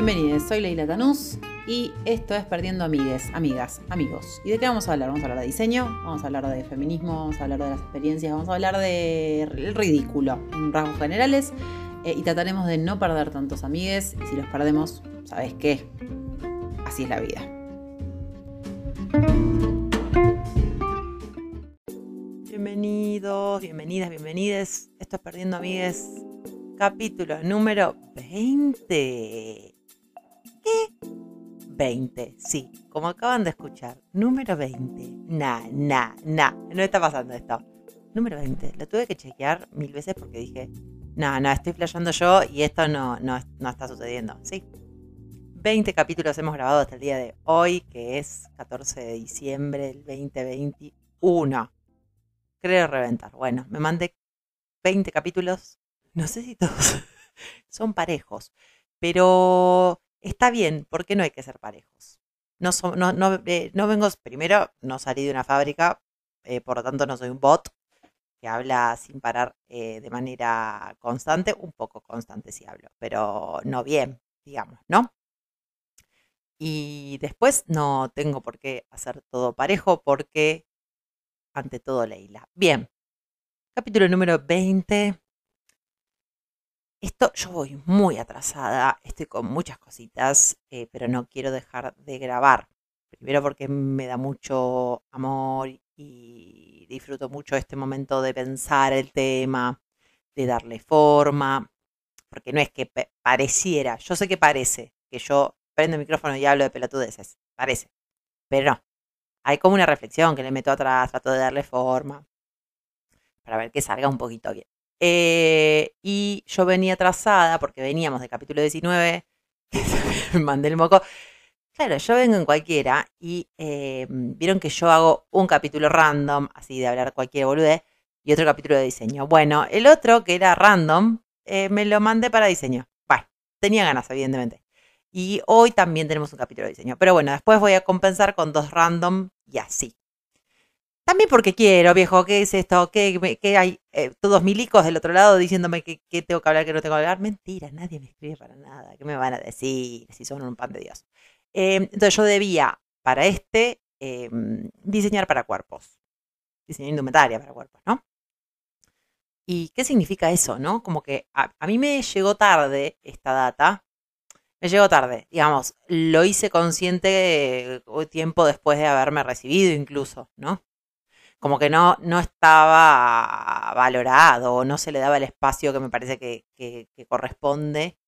Bienvenidos, soy Leila Tanús y esto es Perdiendo Amigues, Amigas, Amigos. ¿Y de qué vamos a hablar? Vamos a hablar de diseño, vamos a hablar de feminismo, vamos a hablar de las experiencias, vamos a hablar del ridículo en rasgos generales eh, y trataremos de no perder tantos amigues y si los perdemos, ¿sabes qué? Así es la vida. Bienvenidos, bienvenidas, bienvenides. Esto es Perdiendo Amigues, capítulo número 20. 20, sí, como acaban de escuchar, número 20. Nah, nah, nah, no está pasando esto. Número 20, lo tuve que chequear mil veces porque dije, no, no, estoy flasheando yo y esto no, no, no está sucediendo. Sí, 20 capítulos hemos grabado hasta el día de hoy, que es 14 de diciembre del 2021. Creo reventar. Bueno, me mandé 20 capítulos. No sé si todos son parejos, pero está bien, porque no hay que ser parejos. No, eh, no, vengo, primero, no salí de una fábrica, eh, por lo tanto no soy un bot que habla sin parar eh, de manera constante, un poco constante si hablo, pero no bien, digamos, ¿no? Y después no tengo por qué hacer todo parejo porque, ante todo, Leila. Bien, capítulo número 20 esto yo voy muy atrasada, estoy con muchas cositas, eh, pero no quiero dejar de grabar. Primero porque me da mucho amor y disfruto mucho este momento de pensar el tema, de darle forma, porque no es que pareciera, yo sé que parece que yo prendo el micrófono y hablo de pelotudeces, parece, pero no. Hay como una reflexión que le meto atrás, trato de darle forma, para ver que salga un poquito bien. Eh, y yo venía atrasada porque veníamos del capítulo 19, me mandé el moco. Claro, yo vengo en cualquiera y eh, vieron que yo hago un capítulo random, así de hablar cualquier boludez, y otro capítulo de diseño. Bueno, el otro, que era random, eh, me lo mandé para diseño. Bueno, tenía ganas, evidentemente. Y hoy también tenemos un capítulo de diseño. Pero bueno, después voy a compensar con dos random y así. También porque quiero, viejo, ¿qué es esto? ¿Qué, hay? Eh, todos milicos del otro lado diciéndome que, tengo que hablar, que no tengo que hablar. Mentira, nadie me escribe para nada. ¿Qué me van a decir si son un pan de Dios? Em, entonces yo debía, para este, em, diseñar para cuerpos. Diseñar indumentaria para cuerpos, ¿no? ¿Y qué significa eso, no? Como que a, a mí me llegó tarde esta data. Me llegó tarde, digamos, lo hice consciente eh, tiempo después de haberme recibido incluso, ¿no? Como que no, no estaba valorado o no se le daba el espacio que me parece que, corresponde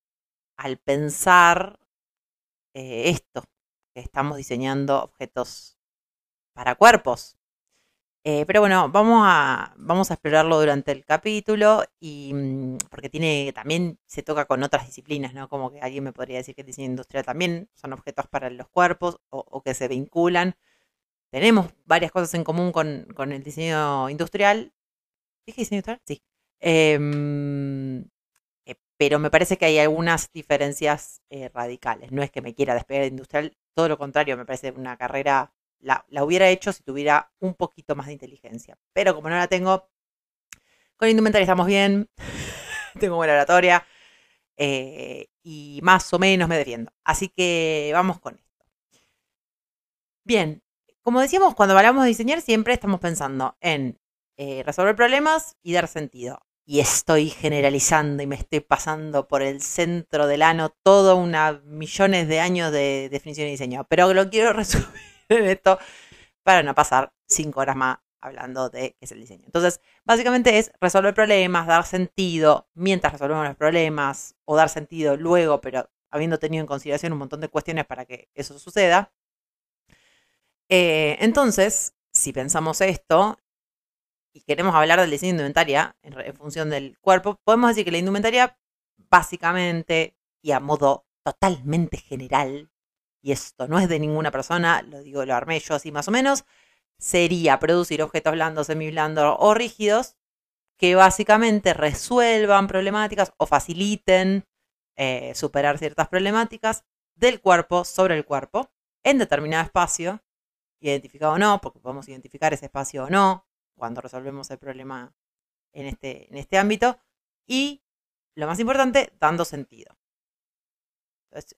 al pensar eh, esto, que estamos diseñando objetos para cuerpos. Eh, pero bueno, vamos a, vamos a explorarlo durante el capítulo y mm, porque tiene también se toca con otras disciplinas, ¿no? Como que alguien me podría decir que el diseño industrial también son objetos para los cuerpos o que se vinculan tenemos varias cosas en común con, el diseño industrial. ¿Dije diseño industrial? Sí. Em, eh, pero me parece que hay algunas diferencias eh, radicales. No es que me quiera despegar de industrial, todo lo contrario, me parece una carrera, la, hubiera hecho si tuviera un poquito más de inteligencia. Pero como no la tengo, con indumentaria estamos bien, tengo buena oratoria eh, y más o menos me defiendo. Así que vamos con esto. Bien, como decíamos, cuando hablamos de diseñar, siempre estamos pensando en eh, resolver problemas y dar sentido. Y estoy generalizando y me estoy pasando por el centro del ano todo una millones de años de definición y diseño. Pero lo quiero resumir en esto para no pasar cinco horas más hablando de qué es el diseño. Entonces, básicamente es resolver problemas, dar sentido mientras resolvemos los problemas, o dar sentido luego, pero habiendo tenido en consideración un montón de cuestiones para que eso suceda. Eh, entonces, si pensamos esto y queremos hablar del diseño de indumentaria en, función del cuerpo, podemos decir que la indumentaria, básicamente y a modo totalmente general, y esto no es de ninguna persona, lo digo, lo armé yo así más o menos, sería producir objetos blandos, semiblandos o rígidos que básicamente resuelvan problemáticas o faciliten eh, superar ciertas problemáticas del cuerpo sobre el cuerpo en determinado espacio identificado o no, porque podemos identificar ese espacio o no cuando resolvemos el problema en este, en este ámbito. Y lo más importante, dando sentido.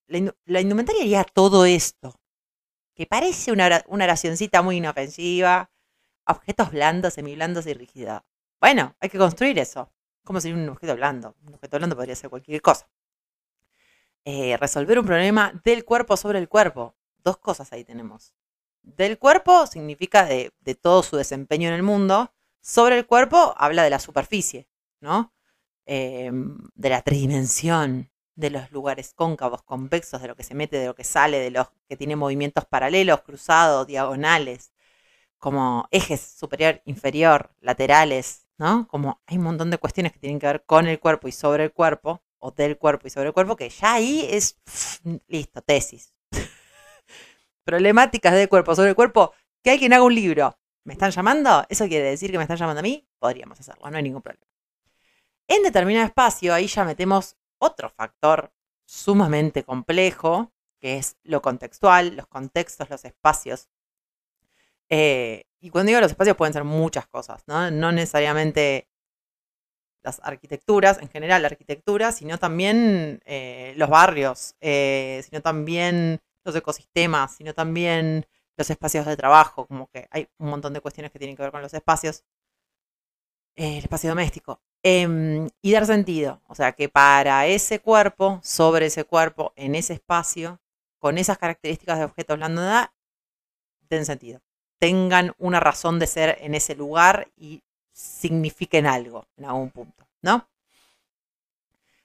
la, indumentaria haría todo esto, que parece una, una oracioncita muy inofensiva, objetos blandos, semiblandos y rígidos. Bueno, hay que construir eso. ¿Cómo sería un objeto blando? Un objeto blando podría ser cualquier cosa. Eh, resolver un problema del cuerpo sobre el cuerpo. Dos cosas ahí tenemos. Del cuerpo significa de, todo su desempeño en el mundo. Sobre el cuerpo habla de la superficie, ¿no? Em, de la tridimensión, de los lugares cóncavos, convexos, de lo que se mete, de lo que sale, de los que tiene movimientos paralelos, cruzados, diagonales, como ejes superior, inferior, laterales, ¿no? Como hay un montón de cuestiones que tienen que ver con el cuerpo y sobre el cuerpo, o del cuerpo y sobre el cuerpo, que ya ahí es listo, tesis. Problemáticas del cuerpo sobre el cuerpo, que hay quien haga un libro. ¿Me están llamando? ¿Eso quiere decir que me están llamando a mí? Podríamos hacerlo, no hay ningún problema. En determinado espacio, ahí ya metemos otro factor sumamente complejo, que es lo contextual, los contextos, los espacios. Eh, y cuando digo los espacios pueden ser muchas cosas, ¿no? No necesariamente las arquitecturas, en general la arquitectura, sino también eh, los barrios, eh, sino también los ecosistemas, sino también los espacios de trabajo, como que hay un montón de cuestiones que tienen que ver con los espacios, eh, el espacio doméstico. Em, y dar sentido, o sea, que para ese cuerpo, sobre ese cuerpo, en ese espacio, con esas características de objetos blando, den sentido. Tengan una razón de ser en ese lugar y signifiquen algo en algún punto, ¿no? A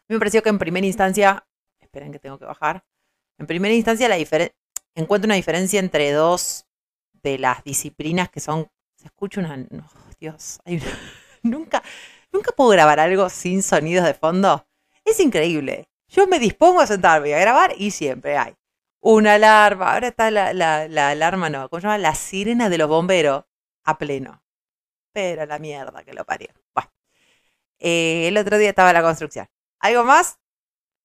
mí me pareció que en primera instancia, esperen que tengo que bajar, en primera instancia la encuentro una diferencia entre dos de las disciplinas que son, se escucha una, Dios, nunca, nunca puedo grabar algo sin sonidos de fondo. Es increíble. Yo me dispongo a sentarme a grabar y siempre hay una alarma. Ahora está la, la alarma, no, ¿cómo se llama? La sirena de los bomberos a pleno. Pero la mierda que lo parió. Bueno. Eh, el otro día estaba la construcción. ¿Algo más?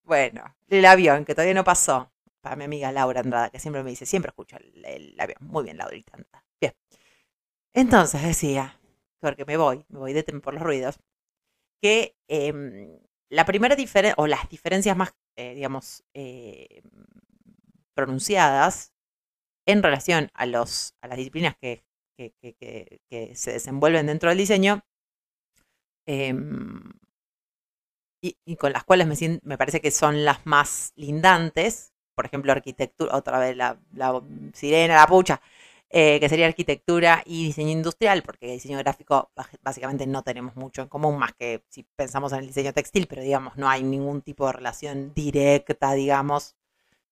Bueno, el avión, que todavía no pasó. Para mi amiga Laura Andrada, que siempre me dice, siempre escucho el, avión. Muy bien, Laurita. Bien. Entonces decía, porque me voy, me voy de por los ruidos, que em, la primera diferencia, o las diferencias más, eh, digamos, eh, pronunciadas en relación a, los, a las disciplinas que que, se desenvuelven dentro del diseño em, y, con las cuales me, me, parece que son las más lindantes, por ejemplo, arquitectura, otra vez la, sirena, la pucha, eh, que sería arquitectura y diseño industrial, porque diseño gráfico básicamente no tenemos mucho en común, más que si pensamos en el diseño textil, pero digamos, no hay ningún tipo de relación directa, digamos,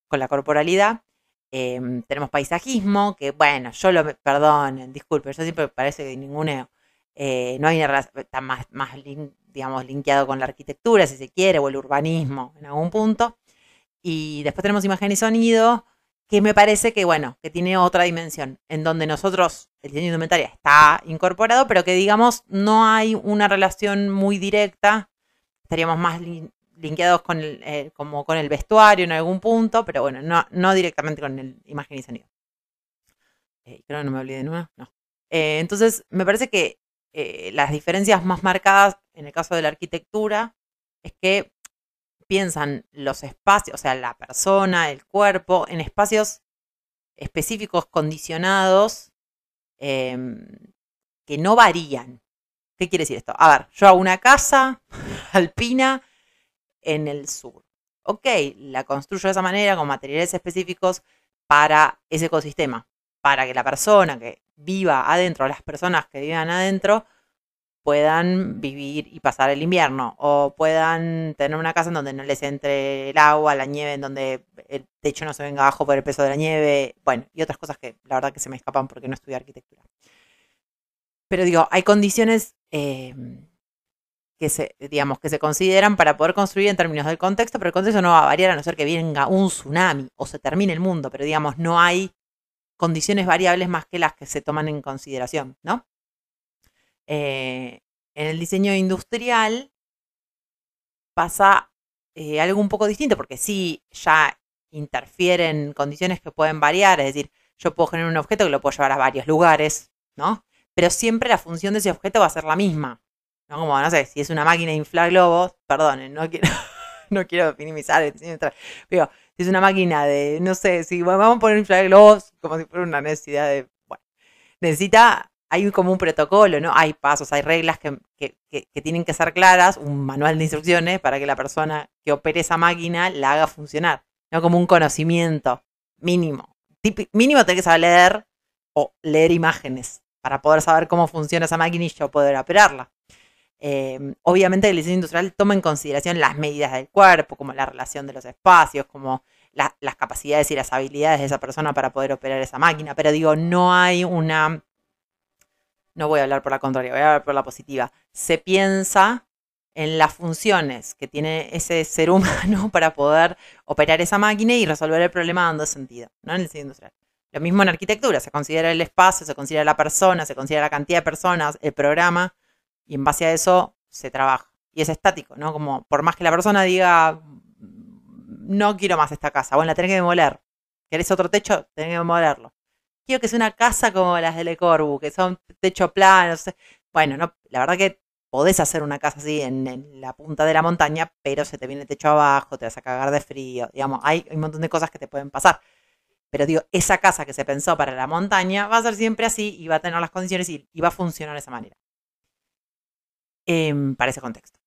con la corporalidad. Em, tenemos paisajismo, que bueno, yo lo perdonen, disculpe, yo siempre parece que ninguneo. Eh, no hay una relación, está más, más digamos, linkeado con la arquitectura, si se quiere, o el urbanismo en algún punto. Y después tenemos imagen y sonido, que me parece que, bueno, que tiene otra dimensión, en donde nosotros, el diseño indumentaria está incorporado, pero que digamos no hay una relación muy directa, estaríamos más linkeados con el, eh, como con el vestuario en algún punto, pero bueno, no, no directamente con el imagen y sonido. Eh, creo que no me olvidé de nuevo, no. Eh, entonces, me parece que las diferencias más marcadas en el caso de la arquitectura es que piensan los espacios, o sea, la persona, el cuerpo, en espacios específicos, condicionados, em, que no varían. ¿Qué quiere decir esto? A ver, yo hago una casa alpina en el sur. Ok, la construyo de esa manera con materiales específicos para ese ecosistema, para que la persona que viva adentro, las personas que vivan adentro, puedan vivir y pasar el invierno o puedan tener una casa en donde no les entre el agua, la nieve, en donde el techo no se venga abajo por el peso de la nieve, bueno, y otras cosas que la verdad que se me escapan porque no estudié arquitectura. Pero digo, hay condiciones eh, que se, digamos, que se consideran para poder construir en términos del contexto, pero el contexto no va a variar a no ser que venga un tsunami o se termine el mundo, pero digamos, no hay condiciones variables más que las que se toman en consideración, ¿no? Eh, en el diseño industrial pasa eh, algo un poco distinto, porque sí ya interfieren condiciones que pueden variar, es decir, yo puedo generar un objeto que lo puedo llevar a varios lugares, ¿no? Pero siempre la función de ese objeto va a ser la misma. ¿no? Como, no sé, si es una máquina de inflar globos, perdón, no quiero, no quiero minimizar el diseño Pero si Si es una máquina de, no sé, si vamos a poner inflar globos como si fuera una necesidad de, bueno, necesita, hay como un protocolo, ¿no? Hay pasos, hay reglas que, tienen que ser claras, un manual de instrucciones para que la persona que opere esa máquina la haga funcionar, ¿no? Como un conocimiento mínimo. mínimo tenés que saber leer o leer imágenes para poder saber cómo funciona esa máquina y yo poder operarla. Em, obviamente el diseño industrial toma en consideración las medidas del cuerpo, como la relación de los espacios, como las capacidades y las habilidades de esa persona para poder operar esa máquina. Pero digo, no hay una... No voy a hablar por la contraria, voy a hablar por la positiva. Se piensa en las funciones que tiene ese ser humano para poder operar esa máquina y resolver el problema dando sentido, ¿no? En el diseño industrial. Lo mismo en arquitectura, se considera el espacio, se considera la persona, se considera la cantidad de personas, el programa, y en base a eso se trabaja. Y es estático, ¿no? Como por más que la persona diga, no quiero más esta casa, bueno, la tenés que demoler. ¿Querés otro techo? Tenés que demolerlo. Quiero que sea una casa como las de Le Corbu, que son techo plano. Bueno, no, la verdad que podés hacer una casa así en, la punta de la montaña, pero se te viene el techo abajo, te vas a cagar de frío. Digamos, hay un montón de cosas que te pueden pasar. Pero digo, esa casa que se pensó para la montaña va a ser siempre así y va a tener las condiciones y, va a funcionar de esa manera. Em, para ese contexto.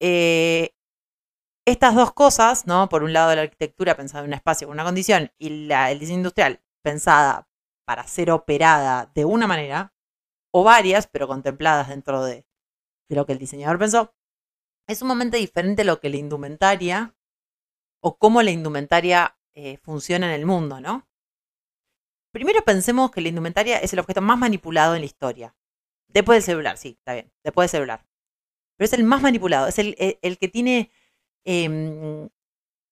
Eh, estas dos cosas, ¿no? Por un lado la arquitectura pensada en un espacio con una condición y la, el diseño industrial pensada para ser operada de una manera, o varias, pero contempladas dentro de, lo que el diseñador pensó, es sumamente diferente lo que la indumentaria o cómo la indumentaria eh, funciona en el mundo, ¿no? Primero pensemos que la indumentaria es el objeto más manipulado en la historia. Después del celular, sí, está bien. Después del celular. Pero es el más manipulado. Es el, que tiene em,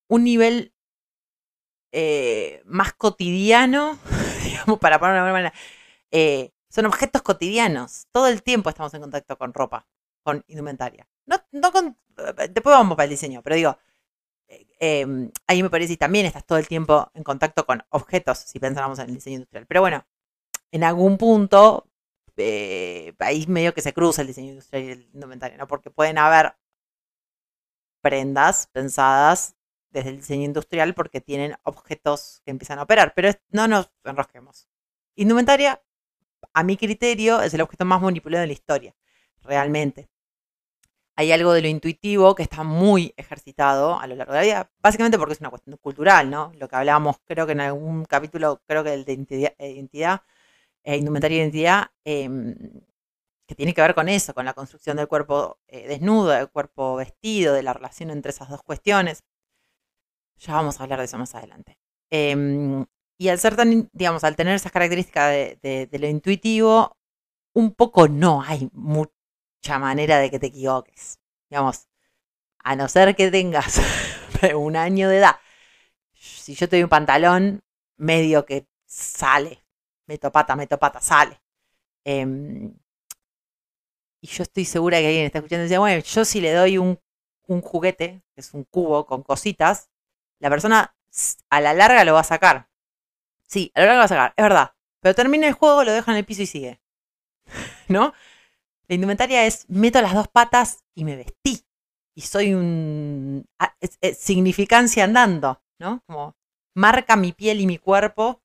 un nivel eh, más cotidiano, digamos, para poner una manera. Eh, son objetos cotidianos. Todo el tiempo estamos en contacto con ropa, con indumentaria. No, no con, eh, después vamos para el diseño, pero digo, eh, ahí me parece que también estás todo el tiempo en contacto con objetos, si pensáramos en el diseño industrial. Pero bueno, en algún punto, ahí medio que se cruza el diseño industrial y el indumentario, ¿no? Porque pueden haber prendas pensadas desde el diseño industrial porque tienen objetos que empiezan a operar, pero no nos enrosquemos. Indumentaria, a mi criterio, es el objeto más manipulado de la historia, realmente hay algo de lo intuitivo que está muy ejercitado a lo largo de la vida, básicamente porque es una cuestión cultural, ¿no? Lo que hablábamos, creo que en algún capítulo, creo que el de identidad, eh, indumentaria de identidad, em, que tiene que ver con eso, con la construcción del cuerpo eh, desnudo, del cuerpo vestido, de la relación entre esas dos cuestiones. Ya vamos a hablar de eso más adelante. Em, y al ser tan, digamos, al tener esas características de, lo intuitivo, un poco no hay mucho manera de que te equivoques. Digamos, a no ser que tengas un año de edad. Si yo te doy un pantalón, medio que sale. Meto pata, meto pata, sale. Em, y yo estoy segura que alguien está escuchando y dice, bueno, yo si le doy un, un juguete, que es un cubo con cositas, la persona a la larga lo va a sacar. Sí, a la larga lo va a sacar, es verdad. Pero termina el juego, lo deja en el piso y sigue. ¿No? La indumentaria es, meto las dos patas y me vestí. Y soy un... significancia andando, ¿no? Como marca mi piel y mi cuerpo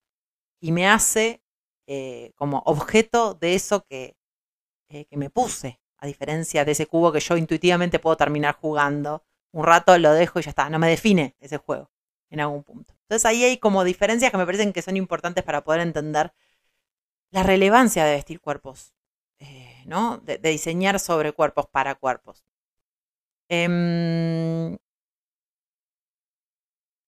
y me hace eh, como objeto de eso que, eh, que me puse, a diferencia de ese cubo que yo intuitivamente puedo terminar jugando. Un rato lo dejo y ya está, no me define ese juego en algún punto. Entonces ahí hay como diferencias que me parecen que son importantes para poder entender la relevancia de vestir cuerpos eh, ¿no? De, diseñar sobre cuerpos para cuerpos. Em,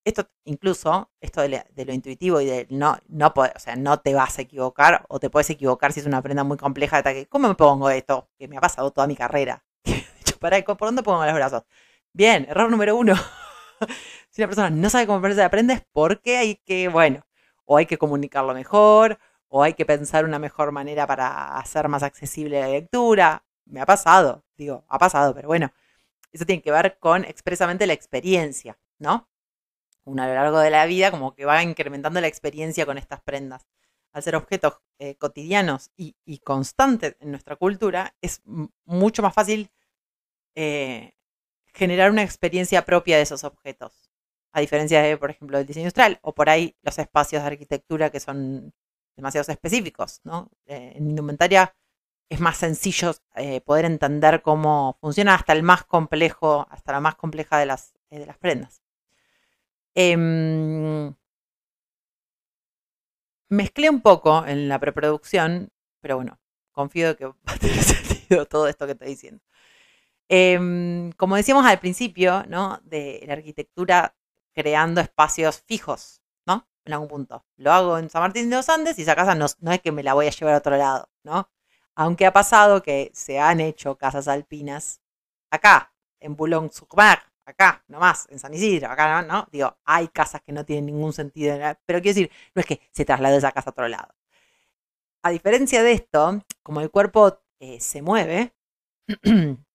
esto incluso, esto de, lo intuitivo y de no, no o sea, no te vas a equivocar o te puedes equivocar si es una prenda muy compleja de ataque. ¿Cómo me pongo esto? Que me ha pasado toda mi carrera. para, ¿por dónde pongo los brazos? Bien, error número uno. si una persona no sabe cómo ponerse la prenda es porque hay que, bueno, o hay que comunicarlo mejor, o hay que pensar una mejor manera para hacer más accesible la lectura. Me ha pasado, digo, ha pasado, pero bueno, eso tiene que ver con expresamente la experiencia, ¿no? Uno a lo largo de la vida como que va incrementando la experiencia con estas prendas. Al ser objetos eh, cotidianos y, constantes en nuestra cultura, es mucho más fácil eh, generar una experiencia propia de esos objetos. a diferencia de, por ejemplo, del diseño industrial, o por ahí los espacios de arquitectura que son demasiado específicos, ¿no? Eh, en indumentaria es más sencillo eh, poder entender cómo funciona hasta el más complejo, hasta la más compleja de las, eh, de las prendas. Em, mezclé un poco en la preproducción, pero bueno, confío que va a tener sentido todo esto que estoy diciendo. Em, como decíamos al principio, ¿no? De la arquitectura creando espacios fijos, ¿no? En algún punto. Lo hago en San Martín de los Andes y esa casa no, no es que me la voy a llevar a otro lado, ¿no? Aunque ha pasado que se han hecho casas alpinas acá, en Boulogne-sur-Mer, acá, nomás, en San Isidro, acá, ¿no? Digo, hay casas que no tienen ningún sentido, pero quiero decir, no es que se traslade esa casa a otro lado. A diferencia de esto, como el cuerpo eh, se mueve,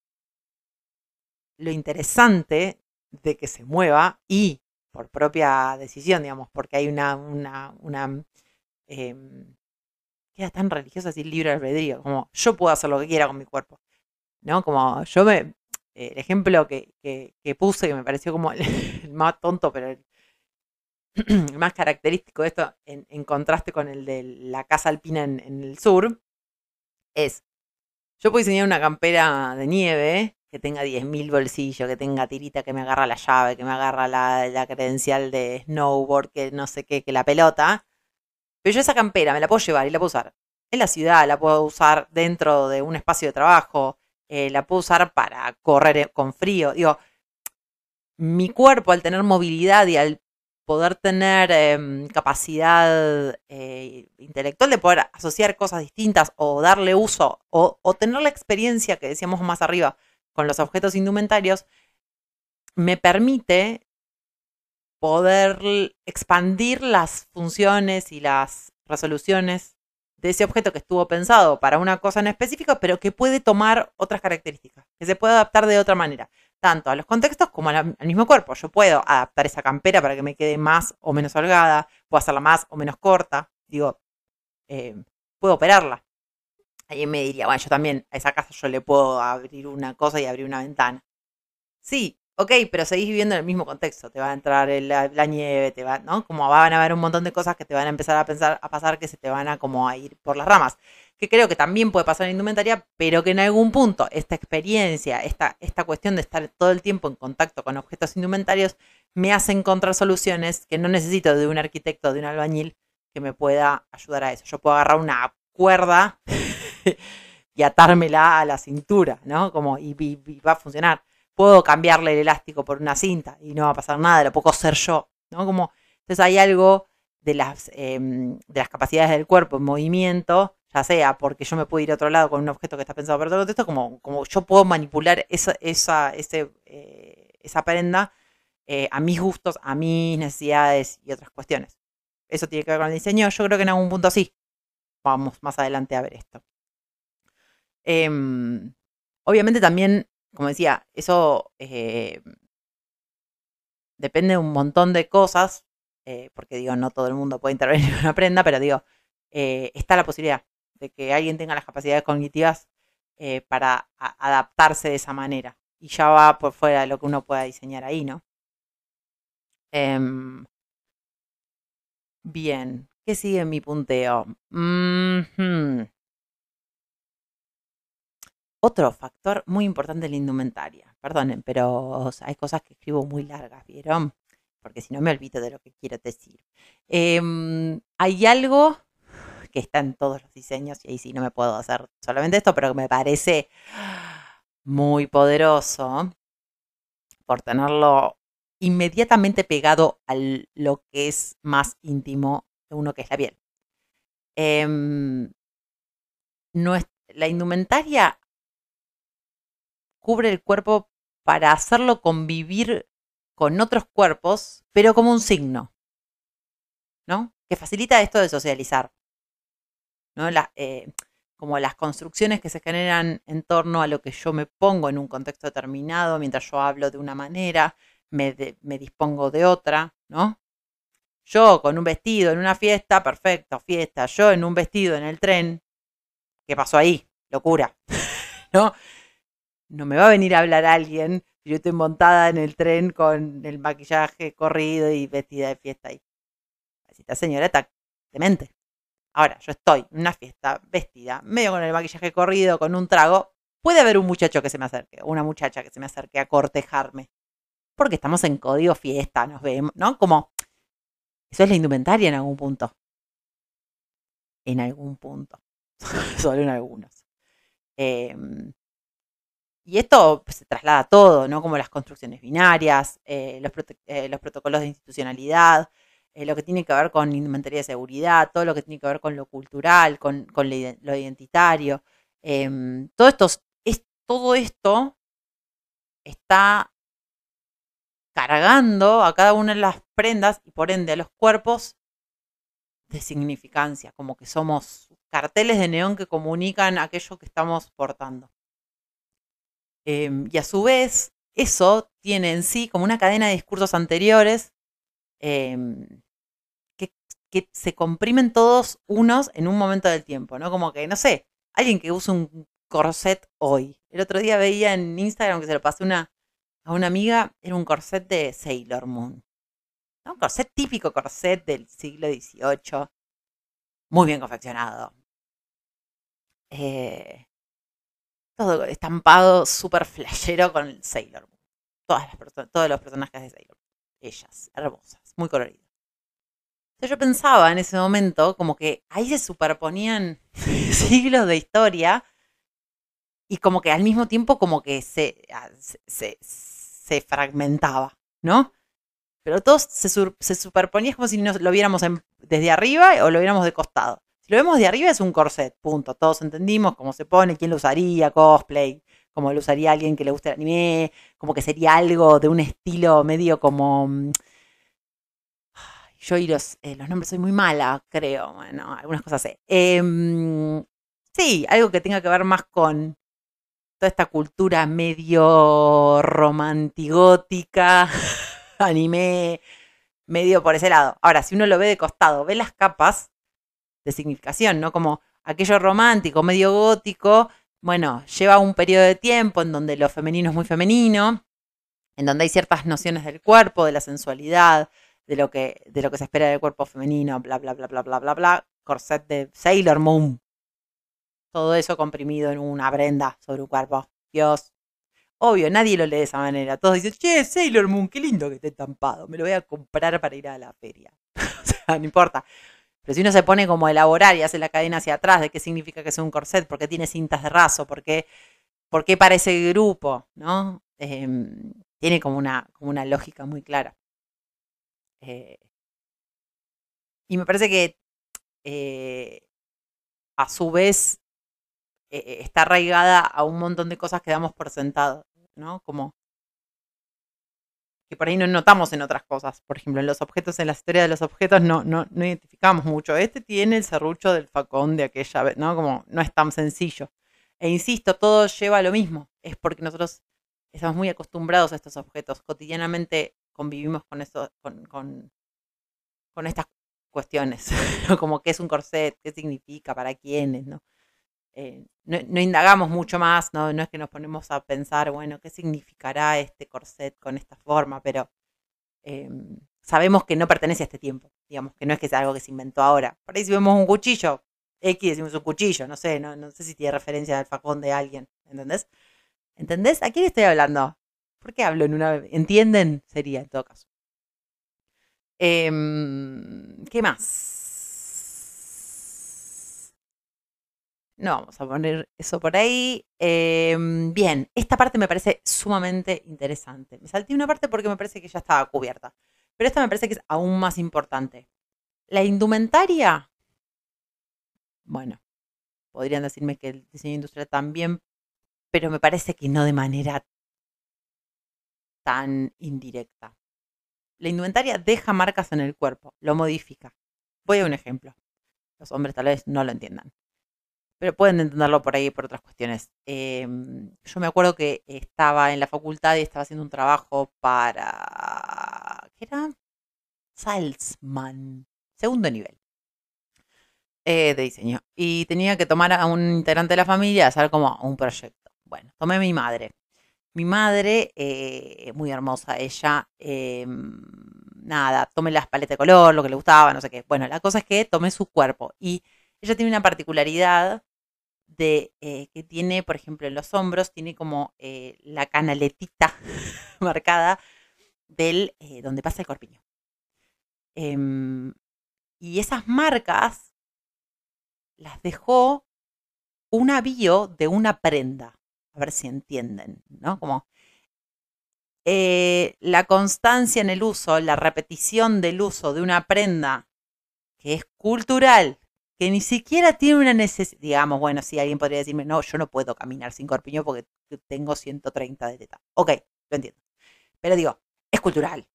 lo interesante de que se mueva y por propia decisión, digamos, porque hay una, em, queda tan religiosa así libre albedrío, como yo puedo hacer lo que quiera con mi cuerpo, ¿no? Como yo me, el ejemplo que, puse, que me pareció como el, más tonto, pero el, más característico de esto, en, contraste con el de la casa alpina en, el sur, es, yo puedo diseñar una campera de nieve que tenga 10.000 bolsillos, que tenga tirita que me agarra la llave, que me agarra la, credencial de snowboard, que no sé qué, que la pelota, pero yo esa campera me la puedo llevar y la puedo usar en la ciudad, la puedo usar dentro de un espacio de trabajo, eh, la puedo usar para correr con frío. Digo, mi cuerpo al tener movilidad y al poder tener em, capacidad eh, intelectual de poder asociar cosas distintas o darle uso o tener la experiencia que decíamos más arriba con los objetos indumentarios, me permite poder expandir las funciones y las resoluciones de ese objeto que estuvo pensado para una cosa en específico, pero que puede tomar otras características, que se puede adaptar de otra manera, tanto a los contextos como al mismo cuerpo. Yo puedo adaptar esa campera para que me quede más o menos holgada, puedo hacerla más o menos corta, digo, eh, puedo operarla. Alguien me diría, bueno, yo también a esa casa yo le puedo abrir una cosa y abrir una ventana. Sí, ok, pero seguís viviendo en el mismo contexto, te va a entrar la, nieve, te va, ¿no? Como van a haber un montón de cosas que te van a empezar a pensar, a pasar que se te van a como a ir por las ramas. Que creo que también puede pasar en indumentaria, pero que en algún punto esta experiencia, esta, esta cuestión de estar todo el tiempo en contacto con objetos indumentarios, me hace encontrar soluciones que no necesito de un arquitecto, de un albañil, que me pueda ayudar a eso. Yo puedo agarrar una cuerda y atármela a la cintura, ¿no? Como, y va a funcionar puedo cambiarle el elástico por una cinta y no va a pasar nada, lo puedo coser yo, ¿no? Como, entonces hay algo de las, em, de las capacidades del cuerpo en movimiento, ya sea porque yo me puedo ir a otro lado con un objeto que está pensado para todo esto, como, como yo puedo manipular esa, esa, ese, eh, esa prenda eh, a mis gustos, a mis necesidades y otras cuestiones. Eso tiene que ver con el diseño. Yo creo que en algún punto sí. Vamos más adelante a ver esto. Em, obviamente también como decía, eso eh, depende de un montón de cosas, eh, porque digo, no todo el mundo puede intervenir en una prenda, pero digo, eh, está la posibilidad de que alguien tenga las capacidades cognitivas para adaptarse de esa manera. Y ya va por fuera de lo que uno pueda diseñar ahí, ¿no? Em, bien, ¿qué sigue en mi punteo? Otro factor muy importante en la indumentaria. Perdonen, pero hay cosas que escribo muy largas, ¿vieron? Porque si no me olvido de lo que quiero decir. Em, hay algo que está en todos los diseños, y ahí sí no me puedo hacer solamente esto, pero que me parece muy poderoso por tenerlo inmediatamente pegado a lo que es más íntimo de uno que es la piel. Em, no es, la indumentaria cubre el cuerpo para hacerlo convivir con otros cuerpos, pero como un signo, ¿no? Que facilita esto de socializar, ¿no? Eh, como las construcciones que se generan en torno a lo que yo me pongo en un contexto determinado, mientras yo hablo de una manera, me, me dispongo de otra, ¿no? Yo con un vestido en una fiesta, perfecto, fiesta. Yo en un vestido en el tren, ¿qué pasó ahí? Locura, ¿no? No me va a venir a hablar alguien yo estoy montada en el tren con el maquillaje corrido y vestida de fiesta ahí. Esta señora está demente. Ahora, yo estoy en una fiesta vestida, medio con el maquillaje corrido, con un trago. Puede haber un muchacho que se me acerque, una muchacha que se me acerque a cortejarme. Porque estamos en código fiesta, nos vemos, ¿no? Como, eso es la indumentaria en algún punto. En algún punto. Solo en algunos. Em, y esto pues, se traslada a todo, ¿no? Como las construcciones binarias, eh, los, eh, los, protocolos de institucionalidad, eh, lo que tiene que ver con indumentaria de seguridad, todo lo que tiene que ver con lo cultural, con, lo, identitario. Em, todo, esto, es, todo esto está cargando a cada una de las prendas y por ende a los cuerpos de significancia, como que somos carteles de neón que comunican aquello que estamos portando. Em, y a su vez, eso tiene en sí como una cadena de discursos anteriores em, que, que, se comprimen todos unos en un momento del tiempo, ¿no? Como que, no sé, alguien que usa un corset hoy. El otro día veía en Instagram que se lo pasé una, a una amiga, era un corset de Sailor Moon. Un corset típico corset del siglo XVIII. Muy bien confeccionado. Eh, todo estampado súper flashero con Sailor Moon. Todas las todos los personajes de Sailor Moon. Ellas, hermosas, muy coloridas. Entonces yo pensaba en ese momento como que ahí se superponían siglos de historia y como que al mismo tiempo como que se, se, se fragmentaba, ¿no? Pero todo se, se superponía como si nos lo viéramos desde arriba o lo viéramos de costado. Lo vemos de arriba es un corset, punto. Todos entendimos cómo se pone, quién lo usaría, cosplay, cómo lo usaría alguien que le guste el anime, como que sería algo de un estilo medio como... Mm, yo y los, eh, los nombres soy muy mala, creo. Bueno, algunas cosas sé. Em, sí, algo que tenga que ver más con toda esta cultura medio romantigótica, anime, medio por ese lado. Ahora, si uno lo ve de costado, ve las capas de significación, ¿no? Como aquello romántico, medio gótico, bueno, lleva un periodo de tiempo en donde lo femenino es muy femenino, en donde hay ciertas nociones del cuerpo, de la sensualidad, de lo que, de lo que se espera del cuerpo femenino, bla, bla, bla, bla, bla, bla, bla, corset de Sailor Moon, todo eso comprimido en una prenda sobre un cuerpo. Dios. Obvio, nadie lo lee de esa manera. Todos dicen, che, Sailor Moon, qué lindo que esté estampado. Me lo voy a comprar para ir a la feria. o sea, no importa. Pero si uno se pone como a elaborar y hace la cadena hacia atrás de qué significa que es un corset, por qué tiene cintas de raso, por qué, por para ese grupo, ¿no? Em, tiene como una, como una lógica muy clara. Eh, y me parece que eh, a su vez eh, está arraigada a un montón de cosas que damos por sentado, ¿no? Como que por ahí no notamos en otras cosas. Por ejemplo, en los objetos, en la historia de los objetos no, no, no identificamos mucho. Este tiene el serrucho del facón de aquella vez, ¿no? Como no es tan sencillo. E insisto, todo lleva a lo mismo. Es porque nosotros estamos muy acostumbrados a estos objetos. Cotidianamente convivimos con eso, con, con, con estas cuestiones. Como qué es un corset, qué significa, para quiénes, ¿no? Eh, no, indagamos mucho más, ¿no? no es que nos ponemos a pensar, bueno, ¿qué significará este corset con esta forma? Pero em, sabemos que no pertenece a este tiempo, digamos, que no es que sea algo que se inventó ahora. Por ahí si vemos un cuchillo, X decimos un cuchillo, no sé, no, no sé si tiene referencia al facón de alguien, ¿entendés? ¿Entendés? ¿A quién estoy hablando? ¿Por qué hablo en una... ¿Entienden? Sería en todo caso. Em, ¿Qué más? No vamos a poner eso por ahí. Em, bien, esta parte me parece sumamente interesante. Me salté una parte porque me parece que ya estaba cubierta. Pero esta me parece que es aún más importante. La indumentaria, bueno, podrían decirme que el diseño industrial también, pero me parece que no de manera tan indirecta. La indumentaria deja marcas en el cuerpo, lo modifica. Voy a un ejemplo. Los hombres tal vez no lo entiendan pero pueden entenderlo por ahí por otras cuestiones. Em, yo me acuerdo que estaba en la facultad y estaba haciendo un trabajo para. ¿Qué era? Salzman, segundo nivel eh, de diseño. Y tenía que tomar a un integrante de la familia hacer como un proyecto. Bueno, tomé a mi madre. Mi madre, eh, muy hermosa ella, em, nada, tomé las paletas de color, lo que le gustaba, no sé qué. Bueno, la cosa es que tomé su cuerpo y ella tiene una particularidad de eh, que tiene, por ejemplo, en los hombros, tiene como eh, la canaletita marcada del donde pasa el corpiño. Em, y esas marcas las dejó un avío de una prenda. A ver si entienden, ¿no? Como eh, la constancia en el uso, la repetición del uso de una prenda que es cultural, que ni siquiera tiene una necesidad, digamos, bueno, si alguien podría decirme, no, yo no puedo caminar sin corpiño porque tengo 130 de teta. Ok, lo entiendo. Pero digo, es cultural,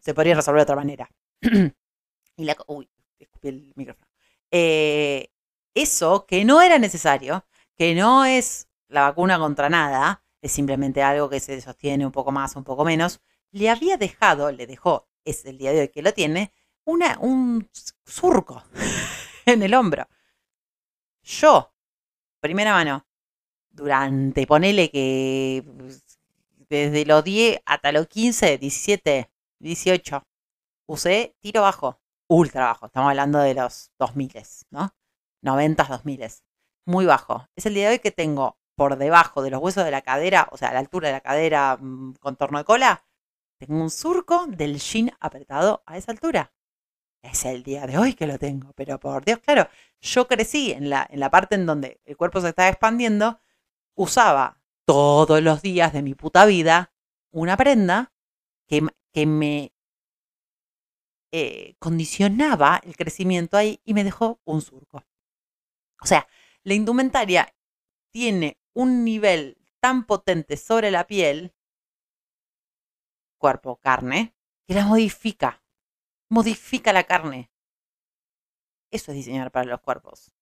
se podría resolver de otra manera. y la, uy, escupí el micrófono. Eh, eso que no era necesario, que no es la vacuna contra nada, es simplemente algo que se sostiene un poco más, un poco menos, le había dejado, le dejó, es el día de hoy que lo tiene, una, un surco en el hombro. Yo, primera mano, durante, ponele que desde los 10 hasta los 15, 17, 18, usé tiro bajo, ultra bajo, estamos hablando de los 2000, ¿no? 90, 2000. Muy bajo. Es el día de hoy que tengo por debajo de los huesos de la cadera, o sea, a la altura de la cadera, mm, contorno de cola, tengo un surco del jean apretado a esa altura. Es el día de hoy que lo tengo, pero por Dios, claro, yo crecí en la, en la parte en donde el cuerpo se estaba expandiendo, usaba todos los días de mi puta vida una prenda que, que me eh, condicionaba el crecimiento ahí y me dejó un surco. O sea, la indumentaria tiene un nivel tan potente sobre la piel, cuerpo, carne, que la modifica. Modifica la carne. Eso es diseñar para los cuerpos.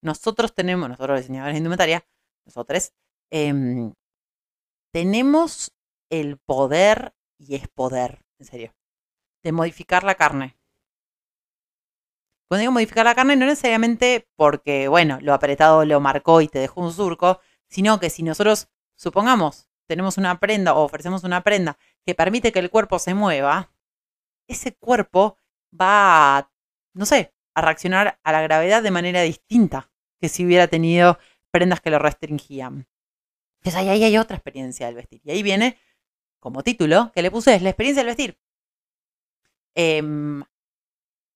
Nosotros tenemos, nosotros diseñadores de indumentaria, nosotros, em, tenemos el poder, y es poder, en serio, de modificar la carne. Cuando digo modificar la carne, no necesariamente porque, bueno, lo apretado lo marcó y te dejó un surco, sino que si nosotros, supongamos, tenemos una prenda o ofrecemos una prenda que permite que el cuerpo se mueva, ese cuerpo va a, no sé, a reaccionar a la gravedad de manera distinta que si hubiera tenido prendas que lo restringían. Entonces ahí hay otra experiencia del vestir. Y ahí viene, como título, que le puse, es la experiencia del vestir. Em,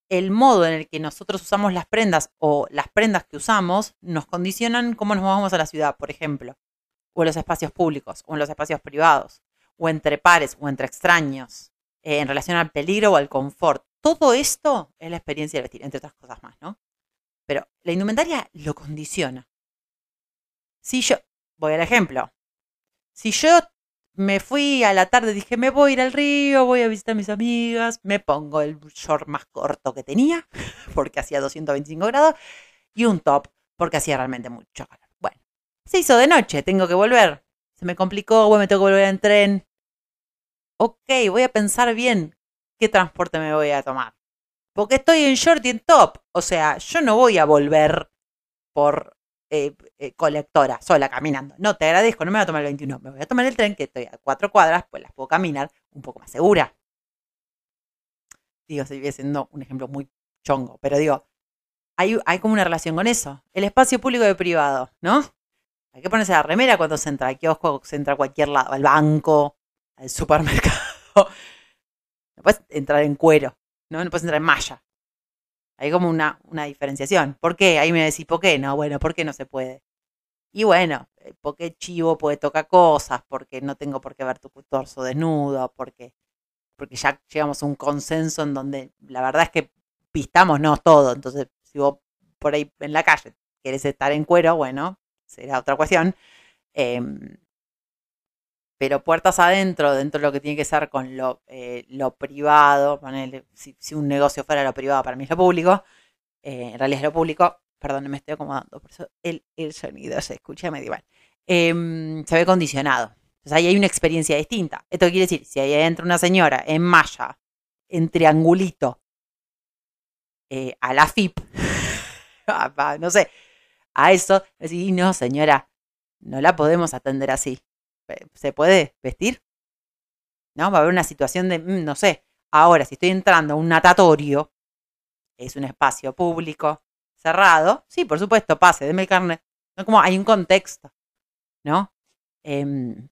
el modo en el que nosotros usamos las prendas o las prendas que usamos nos condicionan cómo nos movemos a la ciudad, por ejemplo, o en los espacios públicos, o en los espacios privados, o entre pares, o entre extraños, eh, en relación al peligro o al confort. Todo esto es la experiencia de vestir, entre otras cosas más, ¿no? Pero la indumentaria lo condiciona. Si yo, voy al ejemplo, si yo me fui a la tarde, dije, me voy a ir al río, voy a visitar a mis amigas, me pongo el short más corto que tenía, porque hacía 225 grados, y un top, porque hacía realmente mucho calor. Bueno, se hizo de noche, tengo que volver. Se me complicó, bueno, me tengo que volver en tren. Ok, voy a pensar bien qué transporte me voy a tomar. Porque estoy en short y en top. O sea, yo no voy a volver por eh, eh, colectora, sola, caminando. No, te agradezco, no me voy a tomar el 21, me voy a tomar el tren, que estoy a cuatro cuadras, pues las puedo caminar un poco más segura. Digo, sigue siendo un ejemplo muy chongo, pero digo, hay, como una relación con eso. El espacio público y privado, ¿no? Hay que ponerse la remera cuando se entra al kiosco, se entra a cualquier lado, al banco, al supermercado. No puedes entrar en cuero, ¿no? Puedes entrar en malla. Hay como una, una diferenciación. ¿Por qué? Ahí me decís, ¿por qué? No, bueno, ¿por qué no se puede? Y bueno, eh, porque chivo puede tocar cosas, porque no tengo por qué ver tu torso desnudo, porque, porque ya llegamos a un consenso en donde la verdad es que pistámonos todo. Entonces, si vos por ahí en la calle querés estar en cuero, bueno, será otra cuestión. Em, pero puertas adentro, dentro de lo que tiene que ser con lo, eh, lo privado, si, un negocio fuera lo privado, para mí es lo público, eh, en realidad es lo público, perdón, me estoy acomodando, por eso el, el sonido se escucha medio igual, em, se ve condicionado. Entonces ahí hay una experiencia distinta. Esto quiere decir, si ahí entra una señora en malla, en triangulito, eh, a la FIP, no sé, a eso, decir, no señora, no la podemos atender así ¿Se puede vestir? ¿No? Va a haber una situación de, mm, no sé, ahora si estoy entrando a un natatorio, es un espacio público, cerrado, sí, por supuesto, pase, deme el carnet. No como hay un contexto, ¿no? Em,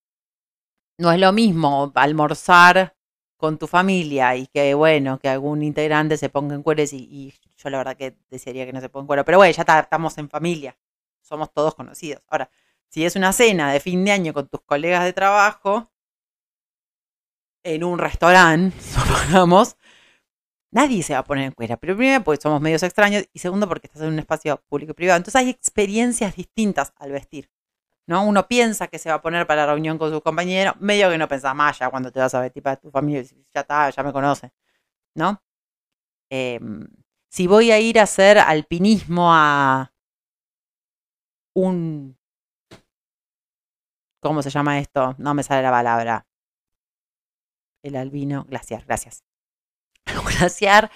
no es lo mismo almorzar con tu familia y que, bueno, que algún integrante se ponga en cuero y, yo la verdad que desearía que no se ponga en cuero, pero bueno, ya estamos en familia, somos todos conocidos. Ahora, si es una cena de fin de año con tus colegas de trabajo, en un restaurante, supongamos, nadie se va a poner en cuera. Pero primero, porque somos medios extraños, y segundo, porque estás en un espacio público y privado. Entonces hay experiencias distintas al vestir. ¿no? Uno piensa que se va a poner para la reunión con sus compañeros, medio que no pensás más ya cuando te vas a vestir para tu familia, ya está, ya me conoce, ¿no? Em, si voy a ir a hacer alpinismo a un... ¿Cómo se llama esto? No me sale la palabra. El albino, glaciar, gracias. glaciar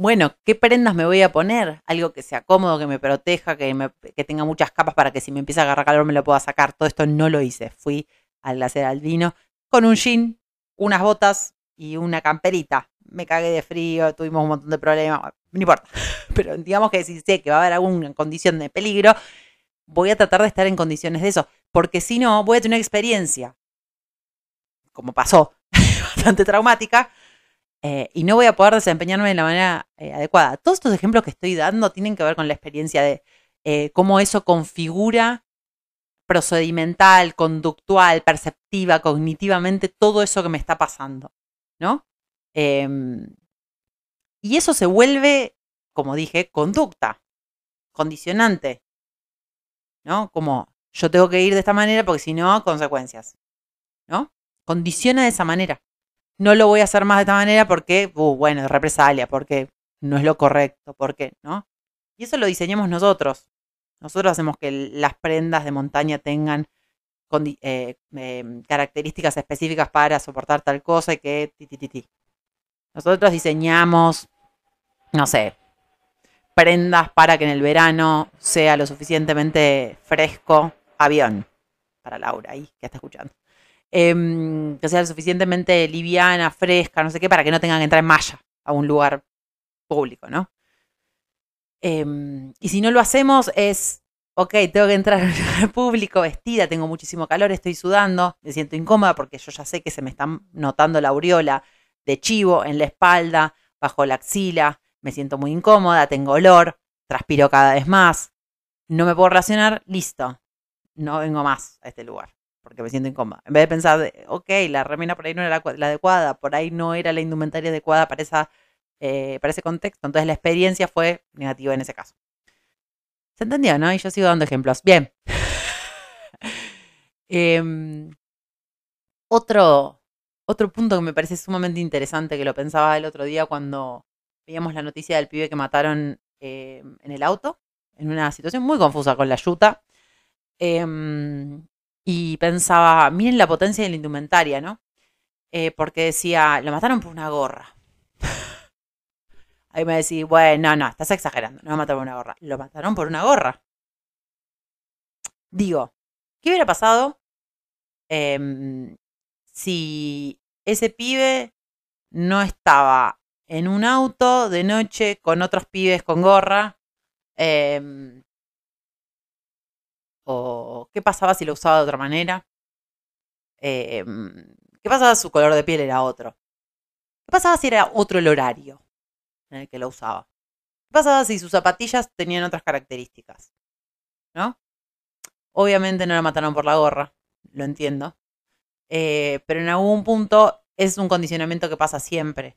bueno, ¿qué prendas me voy a poner? Algo que sea cómodo, que me proteja, que, tenga muchas capas para que si me empieza a agarrar calor me lo pueda sacar. Todo esto no lo hice. Fui al glaciar albino con un jean, unas botas y una camperita. Me cagué de frío, tuvimos un montón de problemas, no importa. Pero digamos que si sé que va a haber alguna condición de peligro, voy a tratar de estar en condiciones de eso. Porque si no, voy a tener una experiencia, como pasó, bastante traumática, eh, y no voy a poder desempeñarme de la manera eh, adecuada. Todos estos ejemplos que estoy dando tienen que ver con la experiencia de eh, cómo eso configura procedimental, conductual, perceptiva, cognitivamente, todo eso que me está pasando, ¿no? Em, y eso se vuelve, como dije, conducta, condicionante, ¿no? Como yo tengo que ir de esta manera porque si no, consecuencias, ¿no? Condiciona de esa manera no lo voy a hacer más de esta manera porque, uh, bueno, represalia, porque no es lo correcto, porque, ¿no? Y eso lo diseñamos nosotros. Nosotros hacemos que las prendas de montaña tengan eh, em, características específicas para soportar tal cosa y que ti. Nosotros diseñamos, no sé, prendas para que en el verano sea lo suficientemente fresco. Avión, para Laura ahí, que está escuchando. Em, que sea suficientemente liviana, fresca, no sé qué, para que no tengan que entrar en malla a un lugar público, ¿no? Em, y si no lo hacemos es, ok, tengo que entrar en un lugar público vestida, tengo muchísimo calor, estoy sudando, me siento incómoda porque yo ya sé que se me está notando la aureola de chivo en la espalda, bajo la axila, me siento muy incómoda, tengo olor, transpiro cada vez más, no me puedo relacionar, listo, no vengo más a este lugar porque me siento incómoda. En vez de pensar, ok, la remera por ahí no era la, adecuada, por ahí no era la indumentaria adecuada para, esa, eh, para ese contexto. Entonces la experiencia fue negativa en ese caso. ¿Se entendió, no? Y yo sigo dando ejemplos. Bien. Em, otro, otro punto que me parece sumamente interesante, que lo pensaba el otro día cuando veíamos la noticia del pibe que mataron em, en el auto, en una situación muy confusa con la yuta. Em, y pensaba, miren la potencia de la indumentaria, ¿no? Eh, porque decía, lo mataron por una gorra. Ahí me decís, bueno, no, estás exagerando, no lo mataron por una gorra. Lo mataron por una gorra. Digo, ¿qué hubiera pasado em, si ese pibe no estaba en un auto de noche con otros pibes con gorra? Eh, qué pasaba si lo usaba de otra manera? Em, ¿Qué pasaba si su color de piel era otro? ¿Qué pasaba si era otro el horario en el que lo usaba? ¿Qué pasaba si sus zapatillas tenían otras características? ¿No? Obviamente no lo mataron por la gorra, lo entiendo. Eh, pero en algún punto es un condicionamiento que pasa siempre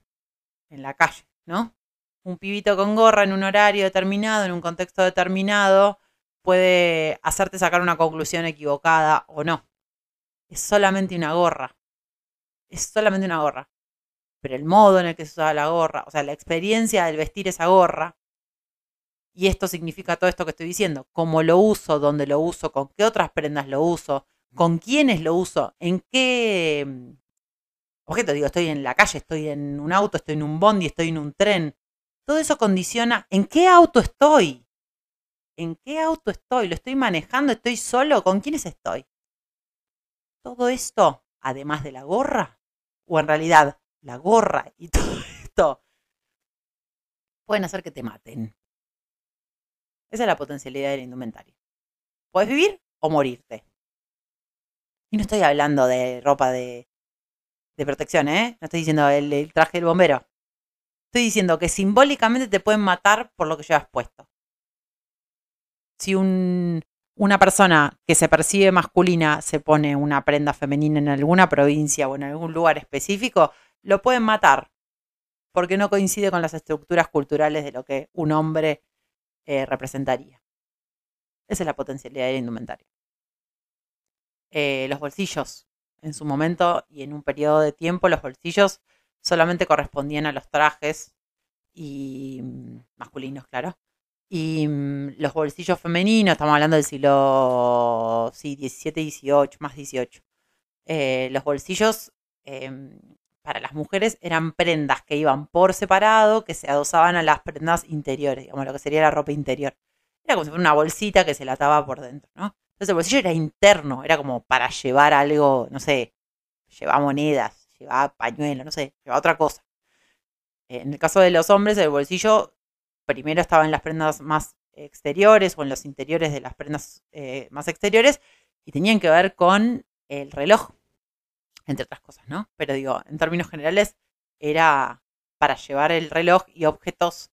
en la calle, ¿no? Un pibito con gorra en un horario determinado, en un contexto determinado, puede hacerte sacar una conclusión equivocada o no. Es solamente una gorra. Es solamente una gorra. Pero el modo en el que se usa la gorra, o sea, la experiencia del vestir esa gorra, y esto significa todo esto que estoy diciendo, cómo lo uso, dónde lo uso, con qué otras prendas lo uso, con quiénes lo uso, en qué mm, objeto, digo, estoy en la calle, estoy en un auto, estoy en un bondi, estoy en un tren. Todo eso condiciona en qué auto estoy. ¿En qué auto estoy? ¿Lo estoy manejando? ¿Estoy solo? ¿Con quiénes estoy? todo esto, además de la gorra, o en realidad la gorra y todo esto, pueden hacer que te maten. Esa es la potencialidad de la indumentaria. Puedes vivir o morirte. Y no estoy hablando de ropa de, protección, ¿eh? No estoy diciendo el, traje del bombero. Estoy diciendo que simbólicamente te pueden matar por lo que llevas puesto. Si un, una persona que se percibe masculina se pone una prenda femenina en alguna provincia o en algún lugar específico, lo pueden matar porque no coincide con las estructuras culturales de lo que un hombre eh, representaría. Esa es la potencialidad de la indumentaria. Eh, los bolsillos, en su momento y en un periodo de tiempo, los bolsillos solamente correspondían a los trajes y mm, masculinos, claro. Y mm, los bolsillos femeninos, estamos hablando del siglo sí, 17, 18, más 18. Eh, los bolsillos em, para las mujeres eran prendas que iban por separado, que se adosaban a las prendas interiores, digamos, lo que sería la ropa interior. Era como si fuera una bolsita que se la ataba por dentro, ¿no? Entonces el bolsillo era interno, era como para llevar algo, no sé, llevar monedas, llevar pañuelos, no sé, llevar otra cosa. En el caso de los hombres, el bolsillo primero estaba en las prendas más exteriores o en los interiores de las prendas eh, más exteriores y tenían que ver con el reloj entre otras cosas, ¿no? Pero digo, en términos generales, era para llevar el reloj y objetos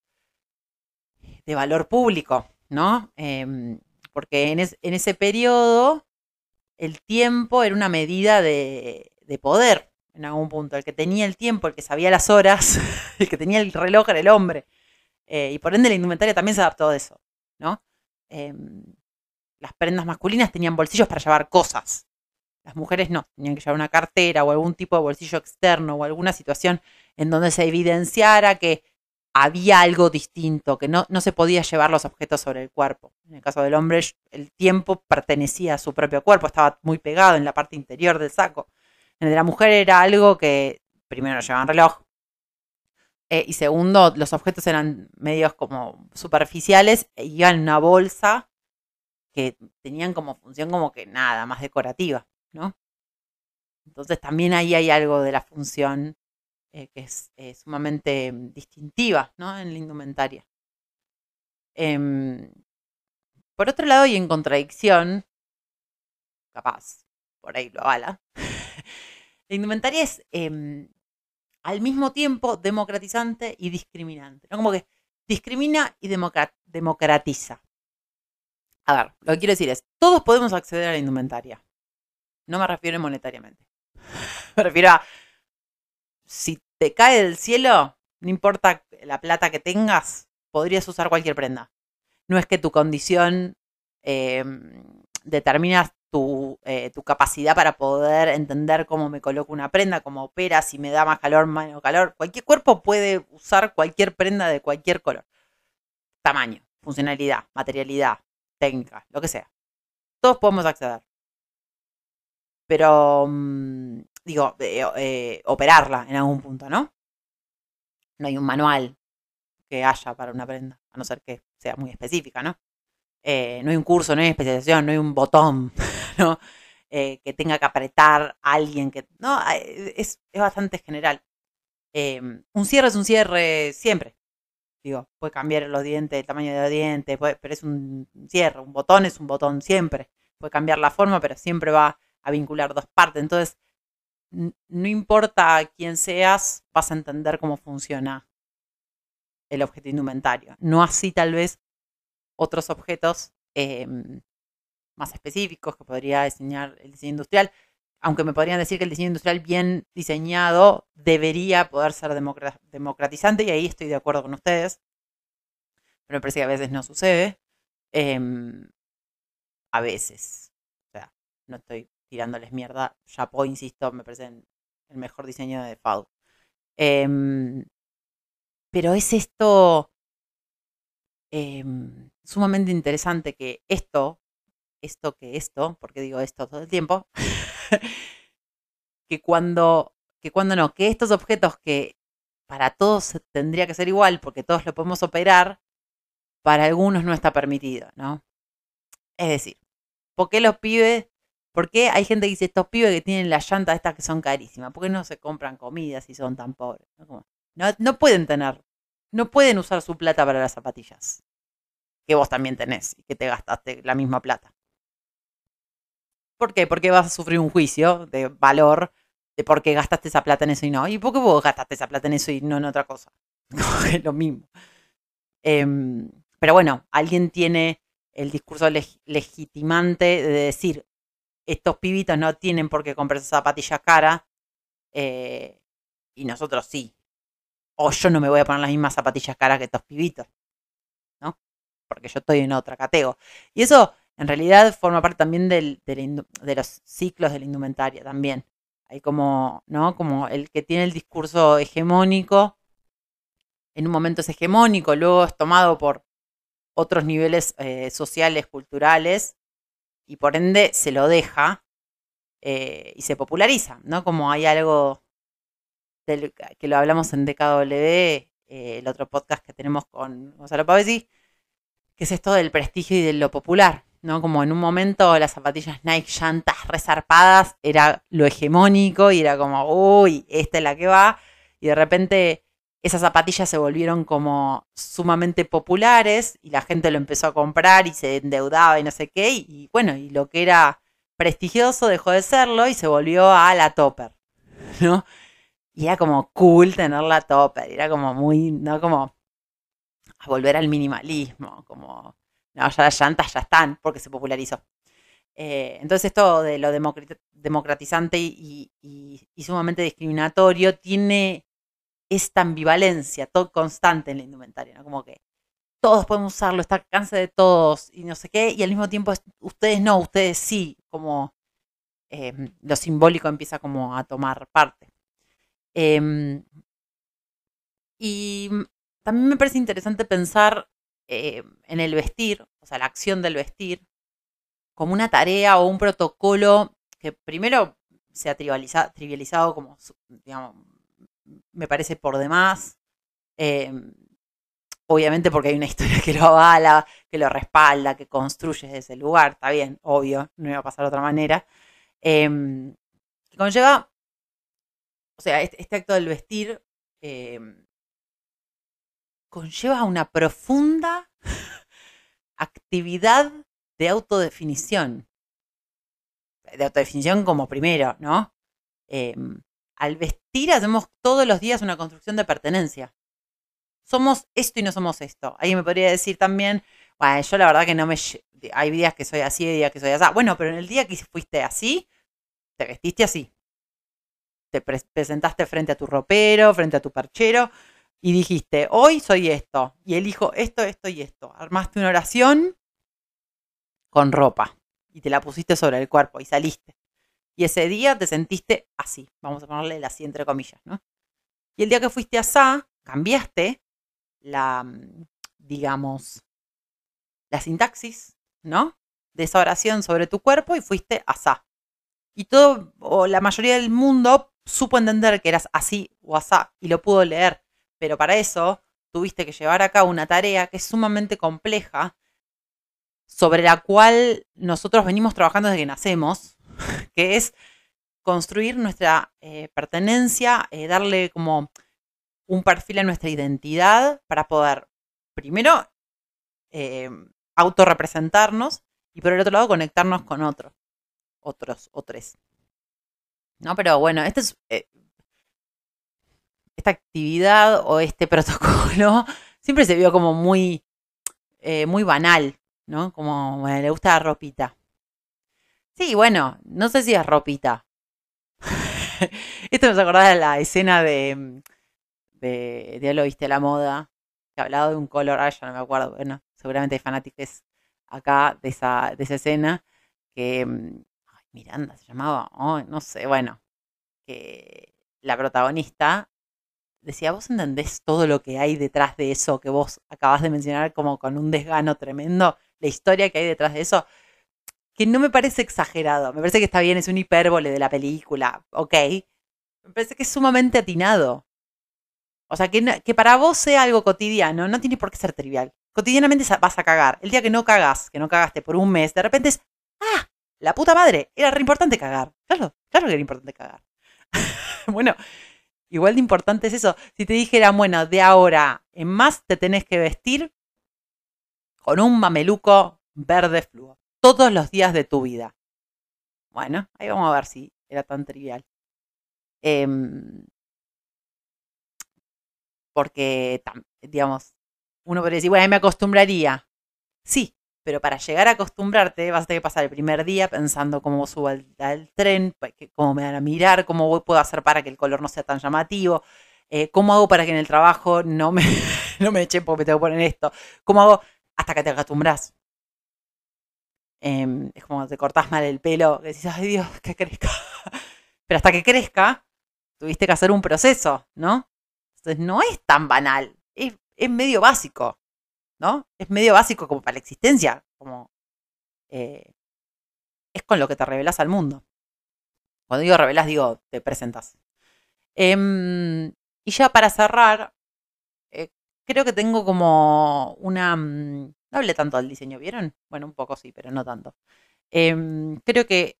de valor público, ¿no? Em, porque en, ese periodo el tiempo era una medida de, poder en algún punto. El que tenía el tiempo, el que sabía las horas, el que tenía el reloj era el hombre. Eh, y por ende la indumentaria también se adaptó a eso, ¿no? Em, las prendas masculinas tenían bolsillos para llevar cosas, las mujeres no, tenían que llevar una cartera o algún tipo de bolsillo externo o alguna situación en donde se evidenciara que había algo distinto, que no, no se podía llevar los objetos sobre el cuerpo. En el caso del hombre, el tiempo pertenecía a su propio cuerpo, estaba muy pegado en la parte interior del saco. En el de la mujer era algo que, primero, no llevaban reloj, eh, y segundo, los objetos eran medios como superficiales e iban en una bolsa que tenían como función como que nada, más decorativa. ¿no? Entonces también ahí hay algo de la función eh, que es eh, sumamente distintiva, ¿no? En la indumentaria. Em, por otro lado, y en contradicción, capaz, por ahí lo avala, la indumentaria es em, al mismo tiempo democratizante y discriminante, ¿no? Como que discrimina y democratiza. A ver, lo que quiero decir es, todos podemos acceder a la indumentaria. No me refiero monetariamente. Me refiero a, si te cae del cielo, no importa la plata que tengas, podrías usar cualquier prenda. No es que tu condición eh, determina eh, tu, capacidad para poder entender cómo me coloco una prenda, cómo opera, si me da más calor, menos calor. Cualquier cuerpo puede usar cualquier prenda de cualquier color. Tamaño, funcionalidad, materialidad, técnica, lo que sea. Todos podemos acceder pero mm, digo, eh, eh, operarla en algún punto, ¿no? No hay un manual que haya para una prenda, a no ser que sea muy específica, ¿no? Eh, no hay un curso, no hay especialización, no hay un botón, ¿no? que tenga que apretar a alguien que... No, es, bastante general. Em, un cierre es un cierre siempre. Digo, puede cambiar los dientes, el tamaño de los dientes, pero es un cierre. Un botón es un botón siempre. Puede cambiar la forma, pero siempre va a vincular dos partes. Entonces, no importa quién seas, vas a entender cómo funciona el objeto indumentario. No así tal vez otros objetos em, más específicos que podría diseñar el diseño industrial, aunque me podrían decir que el diseño industrial bien diseñado debería poder ser democratizante, y ahí estoy de acuerdo con ustedes, pero me parece que a veces no sucede. Em, a veces. O sea, no estoy tirándoles mierda. Chapo, insisto, me parece el mejor diseño de FAU. Em, pero es esto em, sumamente interesante que esto, esto que esto, porque digo esto todo el tiempo, que cuando, que cuando no, que estos objetos que para todos tendría que ser igual, porque todos lo podemos operar, para algunos no está permitido, ¿no? Es decir, ¿por qué los pibes ¿Por qué hay gente que dice, estos pibes que tienen las llantas estas que son carísimas? ¿Por qué no se compran comida si son tan pobres? No, no pueden tener, no pueden usar su plata para las zapatillas. Que vos también tenés y que te gastaste la misma plata. ¿Por qué? Porque vas a sufrir un juicio de valor de por qué gastaste esa plata en eso y no. ¿Y por qué vos gastaste esa plata en eso y no en otra cosa? es lo mismo. Em, pero bueno, alguien tiene el discurso legitimante de decir, estos pibitos no tienen por qué comprarse zapatillas caras eh, y nosotros sí. O yo no me voy a poner las mismas zapatillas caras que estos pibitos. ¿No? Porque yo estoy en otra categoría. Y eso en realidad forma parte también del, de los ciclos de la indumentaria también. Hay como, ¿no? Como el que tiene el discurso hegemónico, en un momento es hegemónico, luego es tomado por otros niveles eh, sociales, culturales, y por ende se lo deja eh, y se populariza, ¿no? Como hay algo del, que lo hablamos en DKW, eh, el otro podcast que tenemos con Gonzalo Pavesi, que es esto del prestigio y de lo popular, ¿no? Como en un momento las zapatillas Nike llantas resarpadas era lo hegemónico y era como, uy, esta es la que va, y de repente esas zapatillas se volvieron como sumamente populares y la gente lo empezó a comprar y se endeudaba y no sé qué. Y, bueno, y lo que era prestigioso dejó de serlo y se volvió a la topper, ¿no? Y era como cool tener la topper, era como muy, ¿no? Como a volver al minimalismo, como, no, ya las llantas ya están porque se popularizó. Eh, entonces esto de lo democratizante y sumamente discriminatorio tiene esta ambivalencia todo constante en la indumentaria, ¿no? Como que todos podemos usarlo, está alcance de todos y no sé qué, y al mismo tiempo ustedes no, ustedes sí, como em, lo simbólico empieza como a tomar parte. Em, y también me parece interesante pensar em, en el vestir, o sea, la acción del vestir, como una tarea o un protocolo que primero se ha trivializado como, digamos, me parece por demás. Em, obviamente porque hay una historia que lo avala, que lo respalda, que construye desde ese lugar, está bien, obvio, no iba a pasar de otra manera. Eh, que conlleva, o sea, este, este acto del vestir em, conlleva una profunda actividad de autodefinición. De autodefinición como primero, ¿no? al vestir hacemos todos los días una construcción de pertenencia. Somos esto y no somos esto. Ahí me podría decir también, bueno, yo la verdad que no me... Hay días que soy así, hay días que soy así. Bueno, pero en el día que fuiste así, te vestiste así. Te presentaste frente a tu ropero, frente a tu perchero y dijiste, hoy soy esto y elijo esto, esto y esto. Armaste una oración con ropa y te la pusiste sobre el cuerpo y saliste. Y ese día te sentiste así, vamos a ponerle el así entre comillas, ¿no? Y el día que fuiste asá, cambiaste la, mm, digamos, la sintaxis, ¿no? De esa oración sobre tu cuerpo y fuiste asá. Y todo, o la mayoría del mundo supo entender que eras así o asá y lo pudo leer. Pero para eso tuviste que llevar a cabo una tarea que es sumamente compleja, sobre la cual nosotros venimos trabajando desde que nacemos, que es construir nuestra eh, pertenencia, eh, darle como un perfil a nuestra identidad para poder, primero, eh, autorrepresentarnos y por el otro lado conectarnos con otros, otros, otros. ¿No? Pero bueno, este es, esta actividad o este protocolo siempre se vio como muy, muy banal, ¿no? Como le gusta la ropita. Sí, bueno, no sé si es ropita. Esto me acordaba de la escena de, mm, de, de lo viste la moda, que hablaba de un color, ya no me acuerdo, bueno, seguramente hay fanáticos acá de esa, de esa escena, que mm, ay, Miranda se llamaba, no sé, bueno, la protagonista decía, vos entendés todo lo que hay detrás de eso que vos acabas de mencionar como con un desgano tremendo, la historia que hay detrás de eso que no me parece exagerado. Me parece que está bien, es un hipérbole de la película, ok. Me parece que es sumamente atinado. O sea, que, para vos sea algo cotidiano, no tiene por qué ser trivial. Cotidianamente vas a cagar. El día que no cagas, que no cagaste por un mes, de repente es, ah, la puta madre, era re importante cagar. Claro, claro que era importante cagar. bueno, igual de importante es eso. Si te dijera, bueno, de ahora en más te tenés que vestir con un mameluco verde fluo todos los días de tu vida. Bueno, ahí vamos a ver si era tan trivial. Em, porque, digamos, uno podría decir, bueno, me acostumbraría. Sí, pero para llegar a acostumbrarte vas a tener que pasar el primer día pensando cómo subo al, tren, cómo me van a mirar, cómo puedo hacer para que el color no sea tan llamativo, eh, cómo hago para que en el trabajo no me, no me eche porque me tengo que poner esto, cómo hago hasta que te acostumbras. Em, es como te cortás mal el pelo, decís, ay Dios, que crezca. Pero hasta que crezca, tuviste que hacer un proceso, ¿no? Entonces no es tan banal, es, medio básico, ¿no? Es medio básico como para la existencia, como eh, es con lo que te revelas al mundo. Cuando digo revelas, digo te presentas. Em, y ya para cerrar, eh, creo que tengo como una... Mm, no hablé tanto del diseño, ¿vieron? Bueno, un poco sí, pero no tanto. Em, creo que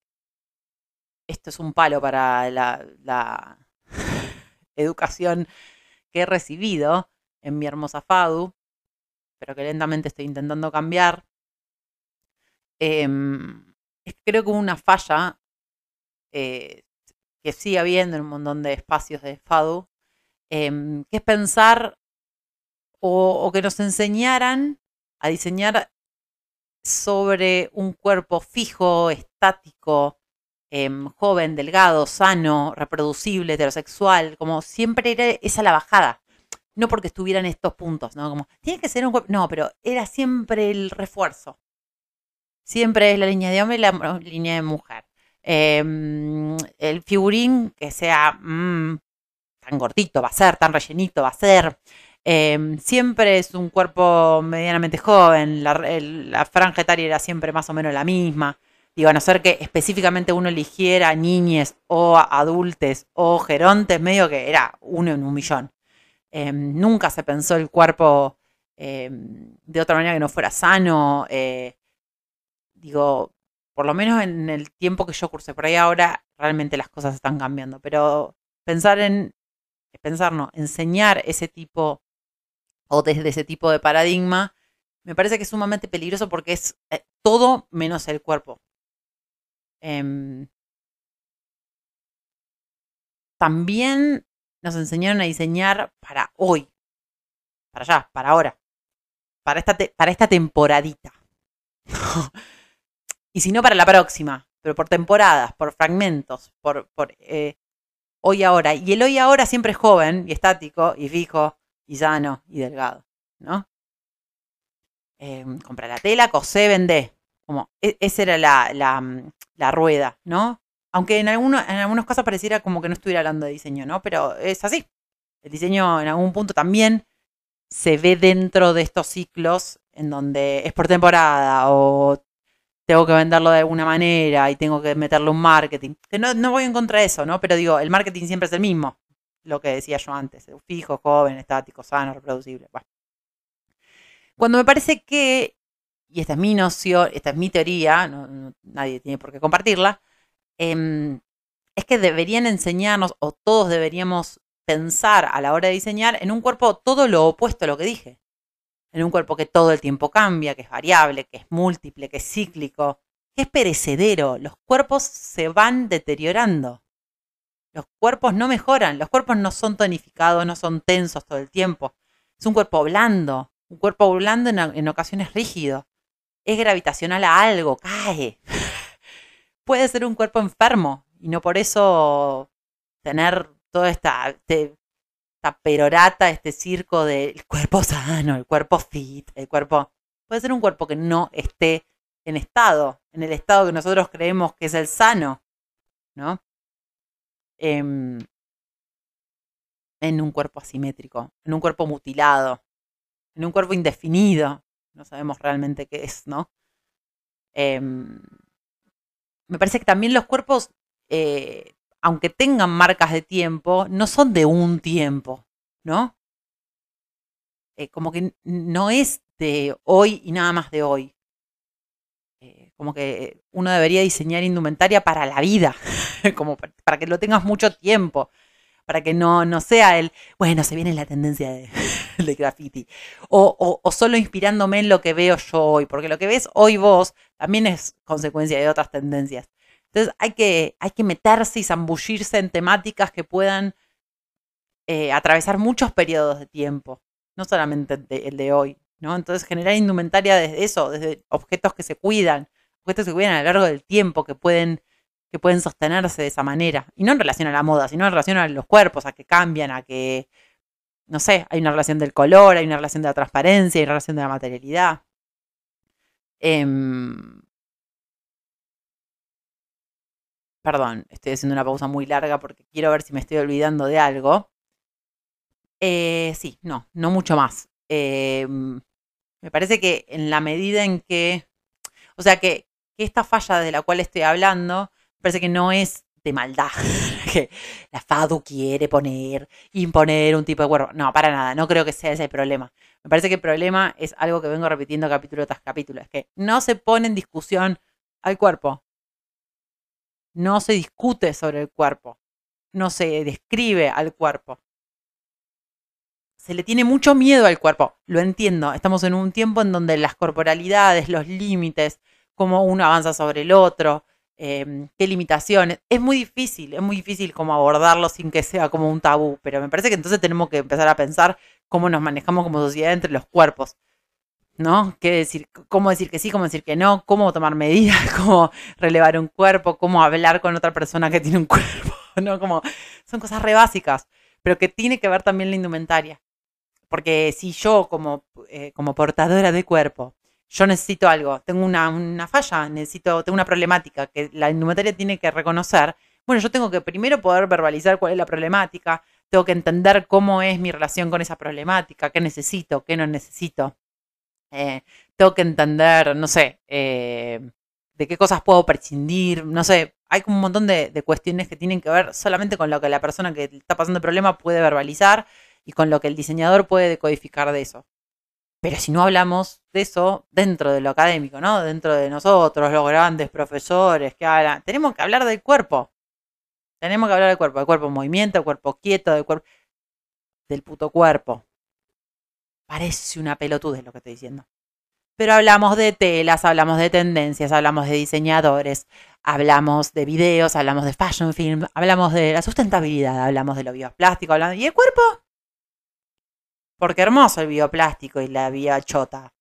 esto es un palo para la educación que he recibido en mi hermosa FADU, pero que lentamente estoy intentando cambiar, em, creo que una falla eh, que sigue habiendo en un montón de espacios de FADU, em, que es pensar o, que nos enseñaran a diseñar sobre un cuerpo fijo, estático, em, joven, delgado, sano, reproducible, heterosexual, como siempre era esa la bajada. No porque estuvieran estos puntos, ¿no? Como, tiene que ser un cuerpo. No, pero era siempre el refuerzo. Siempre es la línea de hombre y la línea de mujer. Em, el figurín que sea mm, tan gordito va a ser, tan rellenito va a ser. Em, siempre es un cuerpo medianamente joven, la, la franja etaria era siempre más o menos la misma. Digo, a no ser que específicamente uno eligiera niñes o adultos o gerontes, medio que era uno en un millón. Em, nunca se pensó el cuerpo em, de otra manera que no fuera sano. Eh, digo, por lo menos en el tiempo que yo cursé por ahí ahora, realmente las cosas están cambiando. Pero pensar en, pensar no, enseñar ese tipo o desde ese tipo de paradigma, me parece que es sumamente peligroso porque es eh, todo menos el cuerpo. Em, también nos enseñaron a diseñar para hoy, para allá, para ahora, para esta, para esta temporadita. y si no, para la próxima, pero por temporadas, por fragmentos, por, por eh, hoy ahora. Y el hoy ahora siempre es joven y estático y fijo y sano y delgado, ¿no? Eh, compra la tela, cosé, vendé. Como, e, esa era la, la, la rueda, ¿no? Aunque en, algunos, en algunos casos pareciera como que no estuviera hablando de diseño, ¿no? Pero es así. El diseño en algún punto también se ve dentro de estos ciclos en donde es por temporada o tengo que venderlo de alguna manera y tengo que meterle un marketing. No, voy en contra de eso, ¿no? Pero digo, el marketing siempre es el mismo. Lo que decía yo antes. Fijo, joven, estático, sano, reproducible. Cuando me parece que, y esta es mi noción, esta es mi teoría, nadie tiene por qué compartirla, Em, es que deberían enseñarnos, o todos deberíamos pensar a la hora de diseñar, en un cuerpo todo lo opuesto a lo que dije. En un cuerpo que todo el tiempo cambia, que es variable, que es múltiple, que es cíclico, que es perecedero. Los cuerpos se van deteriorando. Los cuerpos no mejoran, los cuerpos no son tonificados, no son tensos todo el tiempo. Es un cuerpo blando, un cuerpo blando en, en ocasiones rígido. Es gravitacional a algo, cae puede ser un cuerpo enfermo y no por eso tener toda esta, este, esta perorata, este circo del cuerpo sano, el cuerpo fit, el cuerpo... Puede ser un cuerpo que no esté en estado, en el estado que nosotros creemos que es el sano, ¿no? Em, en un cuerpo asimétrico, en un cuerpo mutilado, en un cuerpo indefinido, no sabemos realmente qué es, ¿no? Em, me parece que también los cuerpos, eh, aunque tengan marcas de tiempo, no son de un tiempo, ¿no? Eh, como que no es de hoy y nada más de hoy. eh, como que uno debería diseñar indumentaria para la vida, como para que lo tengas mucho tiempo, para que no, no sea el, bueno, se viene la tendencia de, de graffiti, o, solo inspirándome en lo que veo yo hoy, porque lo que ves hoy vos también es consecuencia de otras tendencias. Entonces hay que, hay que meterse y zambullirse en temáticas que puedan eh, atravesar muchos periodos de tiempo, no solamente el de hoy, ¿no? Entonces generar indumentaria desde eso, desde objetos que se cuidan, objetos que se cuidan a lo largo del tiempo, que pueden, que pueden sostenerse de esa manera. Y no en relación a la moda, sino en relación a los cuerpos, a que cambian, a que, no sé, hay una relación del color, hay una relación de la transparencia, hay una relación de la materialidad. Em, perdón, estoy haciendo una pausa muy larga porque quiero ver si me estoy olvidando de algo. Eh, sí, no, no mucho más. Em, me parece que en la medida en que, o sea, que, esta falla de la cual estoy hablando, parece que no es de maldad, que la FADU quiere poner, imponer un tipo de cuerpo. No, para nada, no creo que sea ese el problema. Me parece que el problema es algo que vengo repitiendo capítulo tras capítulo, es que no se pone en discusión al cuerpo, no se discute sobre el cuerpo, no se describe al cuerpo se le tiene mucho miedo al cuerpo. Lo entiendo, estamos en un tiempo en donde las corporalidades, los límites, cómo uno avanza sobre el otro, em, qué limitaciones, es muy difícil, es muy difícil como abordarlo sin que sea como un tabú, pero me parece que entonces tenemos que empezar a pensar cómo nos manejamos como sociedad entre los cuerpos. ¿No? ¿Qué decir? ¿Cómo decir que sí? ¿Cómo decir que no? ¿Cómo tomar medidas? ¿Cómo relevar un cuerpo? ¿Cómo hablar con otra persona que tiene un cuerpo? ¿No? Como, son cosas re básicas, pero que tiene que ver también la indumentaria. Porque si yo como, eh, como portadora de cuerpo, yo necesito algo, tengo una, falla, necesito, tengo una problemática que la indumentaria tiene que reconocer, bueno, yo tengo que primero poder verbalizar cuál es la problemática, tengo que entender cómo es mi relación con esa problemática, qué necesito, qué no necesito. Eh, tengo que entender, no sé, eh, de qué cosas puedo prescindir, no sé, hay un montón de, de, cuestiones que tienen que ver solamente con lo que la persona que está pasando el problema puede verbalizar y con lo que el diseñador puede decodificar de eso. Pero si no hablamos de eso dentro de lo académico, ¿no? Dentro de nosotros, los grandes profesores que hablan, tenemos que hablar del cuerpo. Tenemos que hablar del cuerpo, del cuerpo en movimiento, del cuerpo quieto, del cuerpo del puto cuerpo. Parece una pelotudez lo que estoy diciendo. Pero hablamos de telas, hablamos de tendencias, hablamos de diseñadores, hablamos de videos, hablamos de fashion film, hablamos de la sustentabilidad, hablamos de lo bioplástico, hablamos... ¿Y el cuerpo? Porque hermoso el bioplástico y la biachota.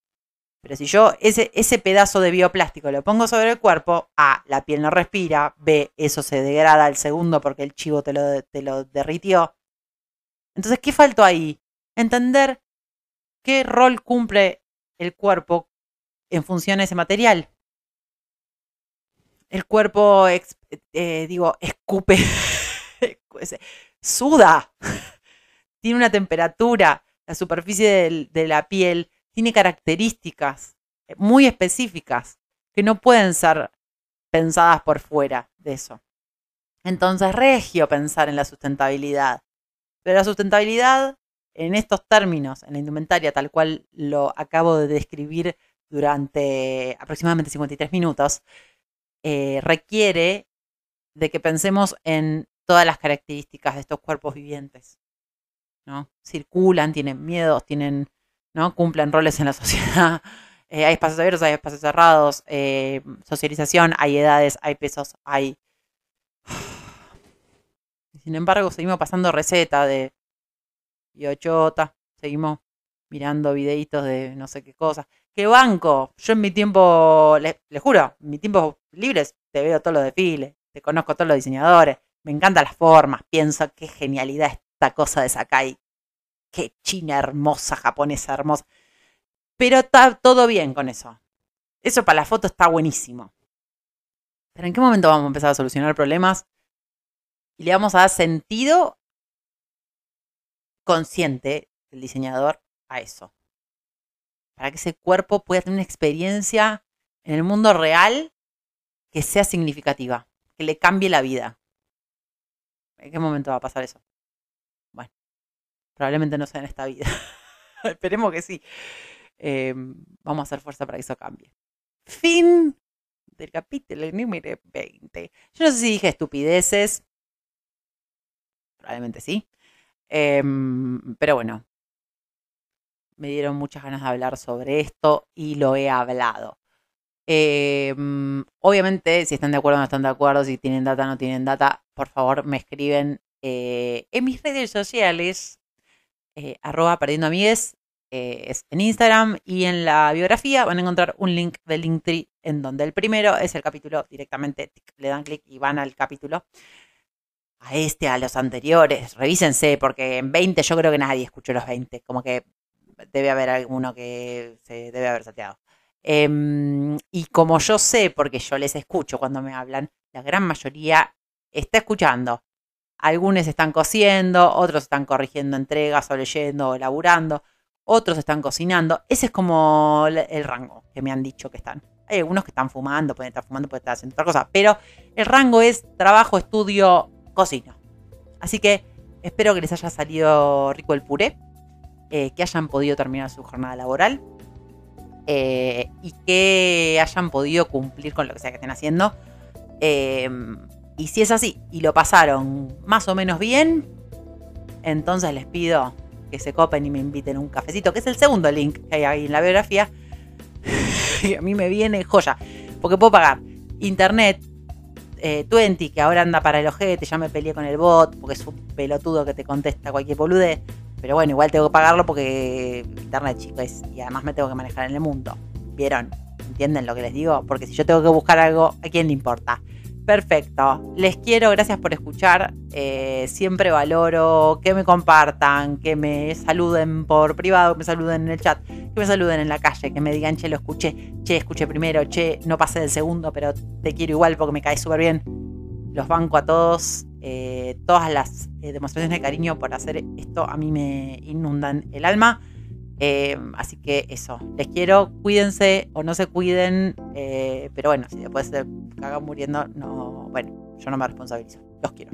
Pero si yo ese, ese pedazo de bioplástico lo pongo sobre el cuerpo, A, la piel no respira, B, eso se degrada al segundo porque el chivo te lo, te lo derritió. Entonces, ¿qué faltó ahí? Entender qué rol cumple el cuerpo en función de ese material. El cuerpo, eh, digo, escupe, suda, tiene una temperatura, la superficie de, la piel tiene características muy específicas que no pueden ser pensadas por fuera de eso. Entonces, regio pensar en la sustentabilidad. Pero la sustentabilidad, en estos términos, en la indumentaria, tal cual lo acabo de describir durante aproximadamente 53 minutos, eh, requiere de que pensemos en todas las características de estos cuerpos vivientes. Circulan, tienen miedos, tienen, ¿no? Cumplen roles en la sociedad. Eh, hay espacios abiertos, hay espacios cerrados, eh, socialización, hay edades, hay pesos, hay... Sin embargo, seguimos pasando receta de biochota, seguimos mirando videitos de no sé qué cosas. ¿Qué banco? Yo en mi tiempo, les, juro, en mi tiempo libres te veo todos los desfiles, te conozco todos los diseñadores, me encantan las formas, pienso qué genialidad esta cosa de Sakai. Qué china hermosa, japonesa hermosa. Pero está todo bien con eso. Eso para la foto está buenísimo. Pero ¿en qué momento vamos a empezar a solucionar problemas? Y le vamos a dar sentido consciente del diseñador a eso. Para que ese cuerpo pueda tener una experiencia en el mundo real que sea significativa, que le cambie la vida. ¿En qué momento va a pasar eso? Probablemente no sea en esta vida. Esperemos que sí. Em, vamos a hacer fuerza para que eso cambie. Fin del capítulo número 20. Yo no sé si dije estupideces. Probablemente sí. Em, pero bueno, me dieron muchas ganas de hablar sobre esto y lo he hablado. Em, obviamente, si están de acuerdo o no están de acuerdo, si tienen data o no tienen data, por favor me escriben eh, en mis redes sociales, eh, arroba perdiendo amigues, eh, es en Instagram y en la biografía van a encontrar un link del Linktree en donde el primero es el capítulo directamente, le dan clic y van al capítulo. A este, a los anteriores, revísense, porque en 20 yo creo que nadie escuchó los 20, como que debe haber alguno que se debe haber salteado. Em, y como yo sé, porque yo les escucho cuando me hablan, la gran mayoría está escuchando. Algunos están cosiendo, otros están corrigiendo entregas o leyendo o laburando, otros están cocinando. Ese es como el rango que me han dicho que están. Hay algunos que están fumando, pueden estar fumando, pueden estar haciendo otra cosa, pero el rango es trabajo, estudio, cocina. Así que espero que les haya salido rico el puré, eh, que hayan podido terminar su jornada laboral eh, y que hayan podido cumplir con lo que sea que estén haciendo. Em, y si es así y lo pasaron más o menos bien, entonces les pido que se copen y me inviten un cafecito, que es el segundo link que hay ahí en la biografía. y a mí me viene joya, porque puedo pagar internet, eh, Twenty, que ahora anda para el ojete, ya me peleé con el bot, porque es un pelotudo que te contesta cualquier bolude. Pero bueno, igual tengo que pagarlo porque internet, chicos, y además me tengo que manejar en el mundo. ¿Vieron? ¿Entienden lo que les digo? Porque si yo tengo que buscar algo, ¿a quién le importa? Perfecto. Les quiero, gracias por escuchar. Eh, siempre valoro que me compartan, que me saluden por privado, que me saluden en el chat, que me saluden en la calle, que me digan, che, lo escuché, che, escuché primero, che, no pasé del segundo, pero te quiero igual porque me cae súper bien. Los banco a todos. Eh, todas las eh, demostraciones de cariño por hacer esto a mí me inundan el alma. Em, así que eso, les quiero, cuídense o no se cuiden, eh, pero bueno, si después se cagan muriendo, no, bueno, yo no me responsabilizo. Los quiero.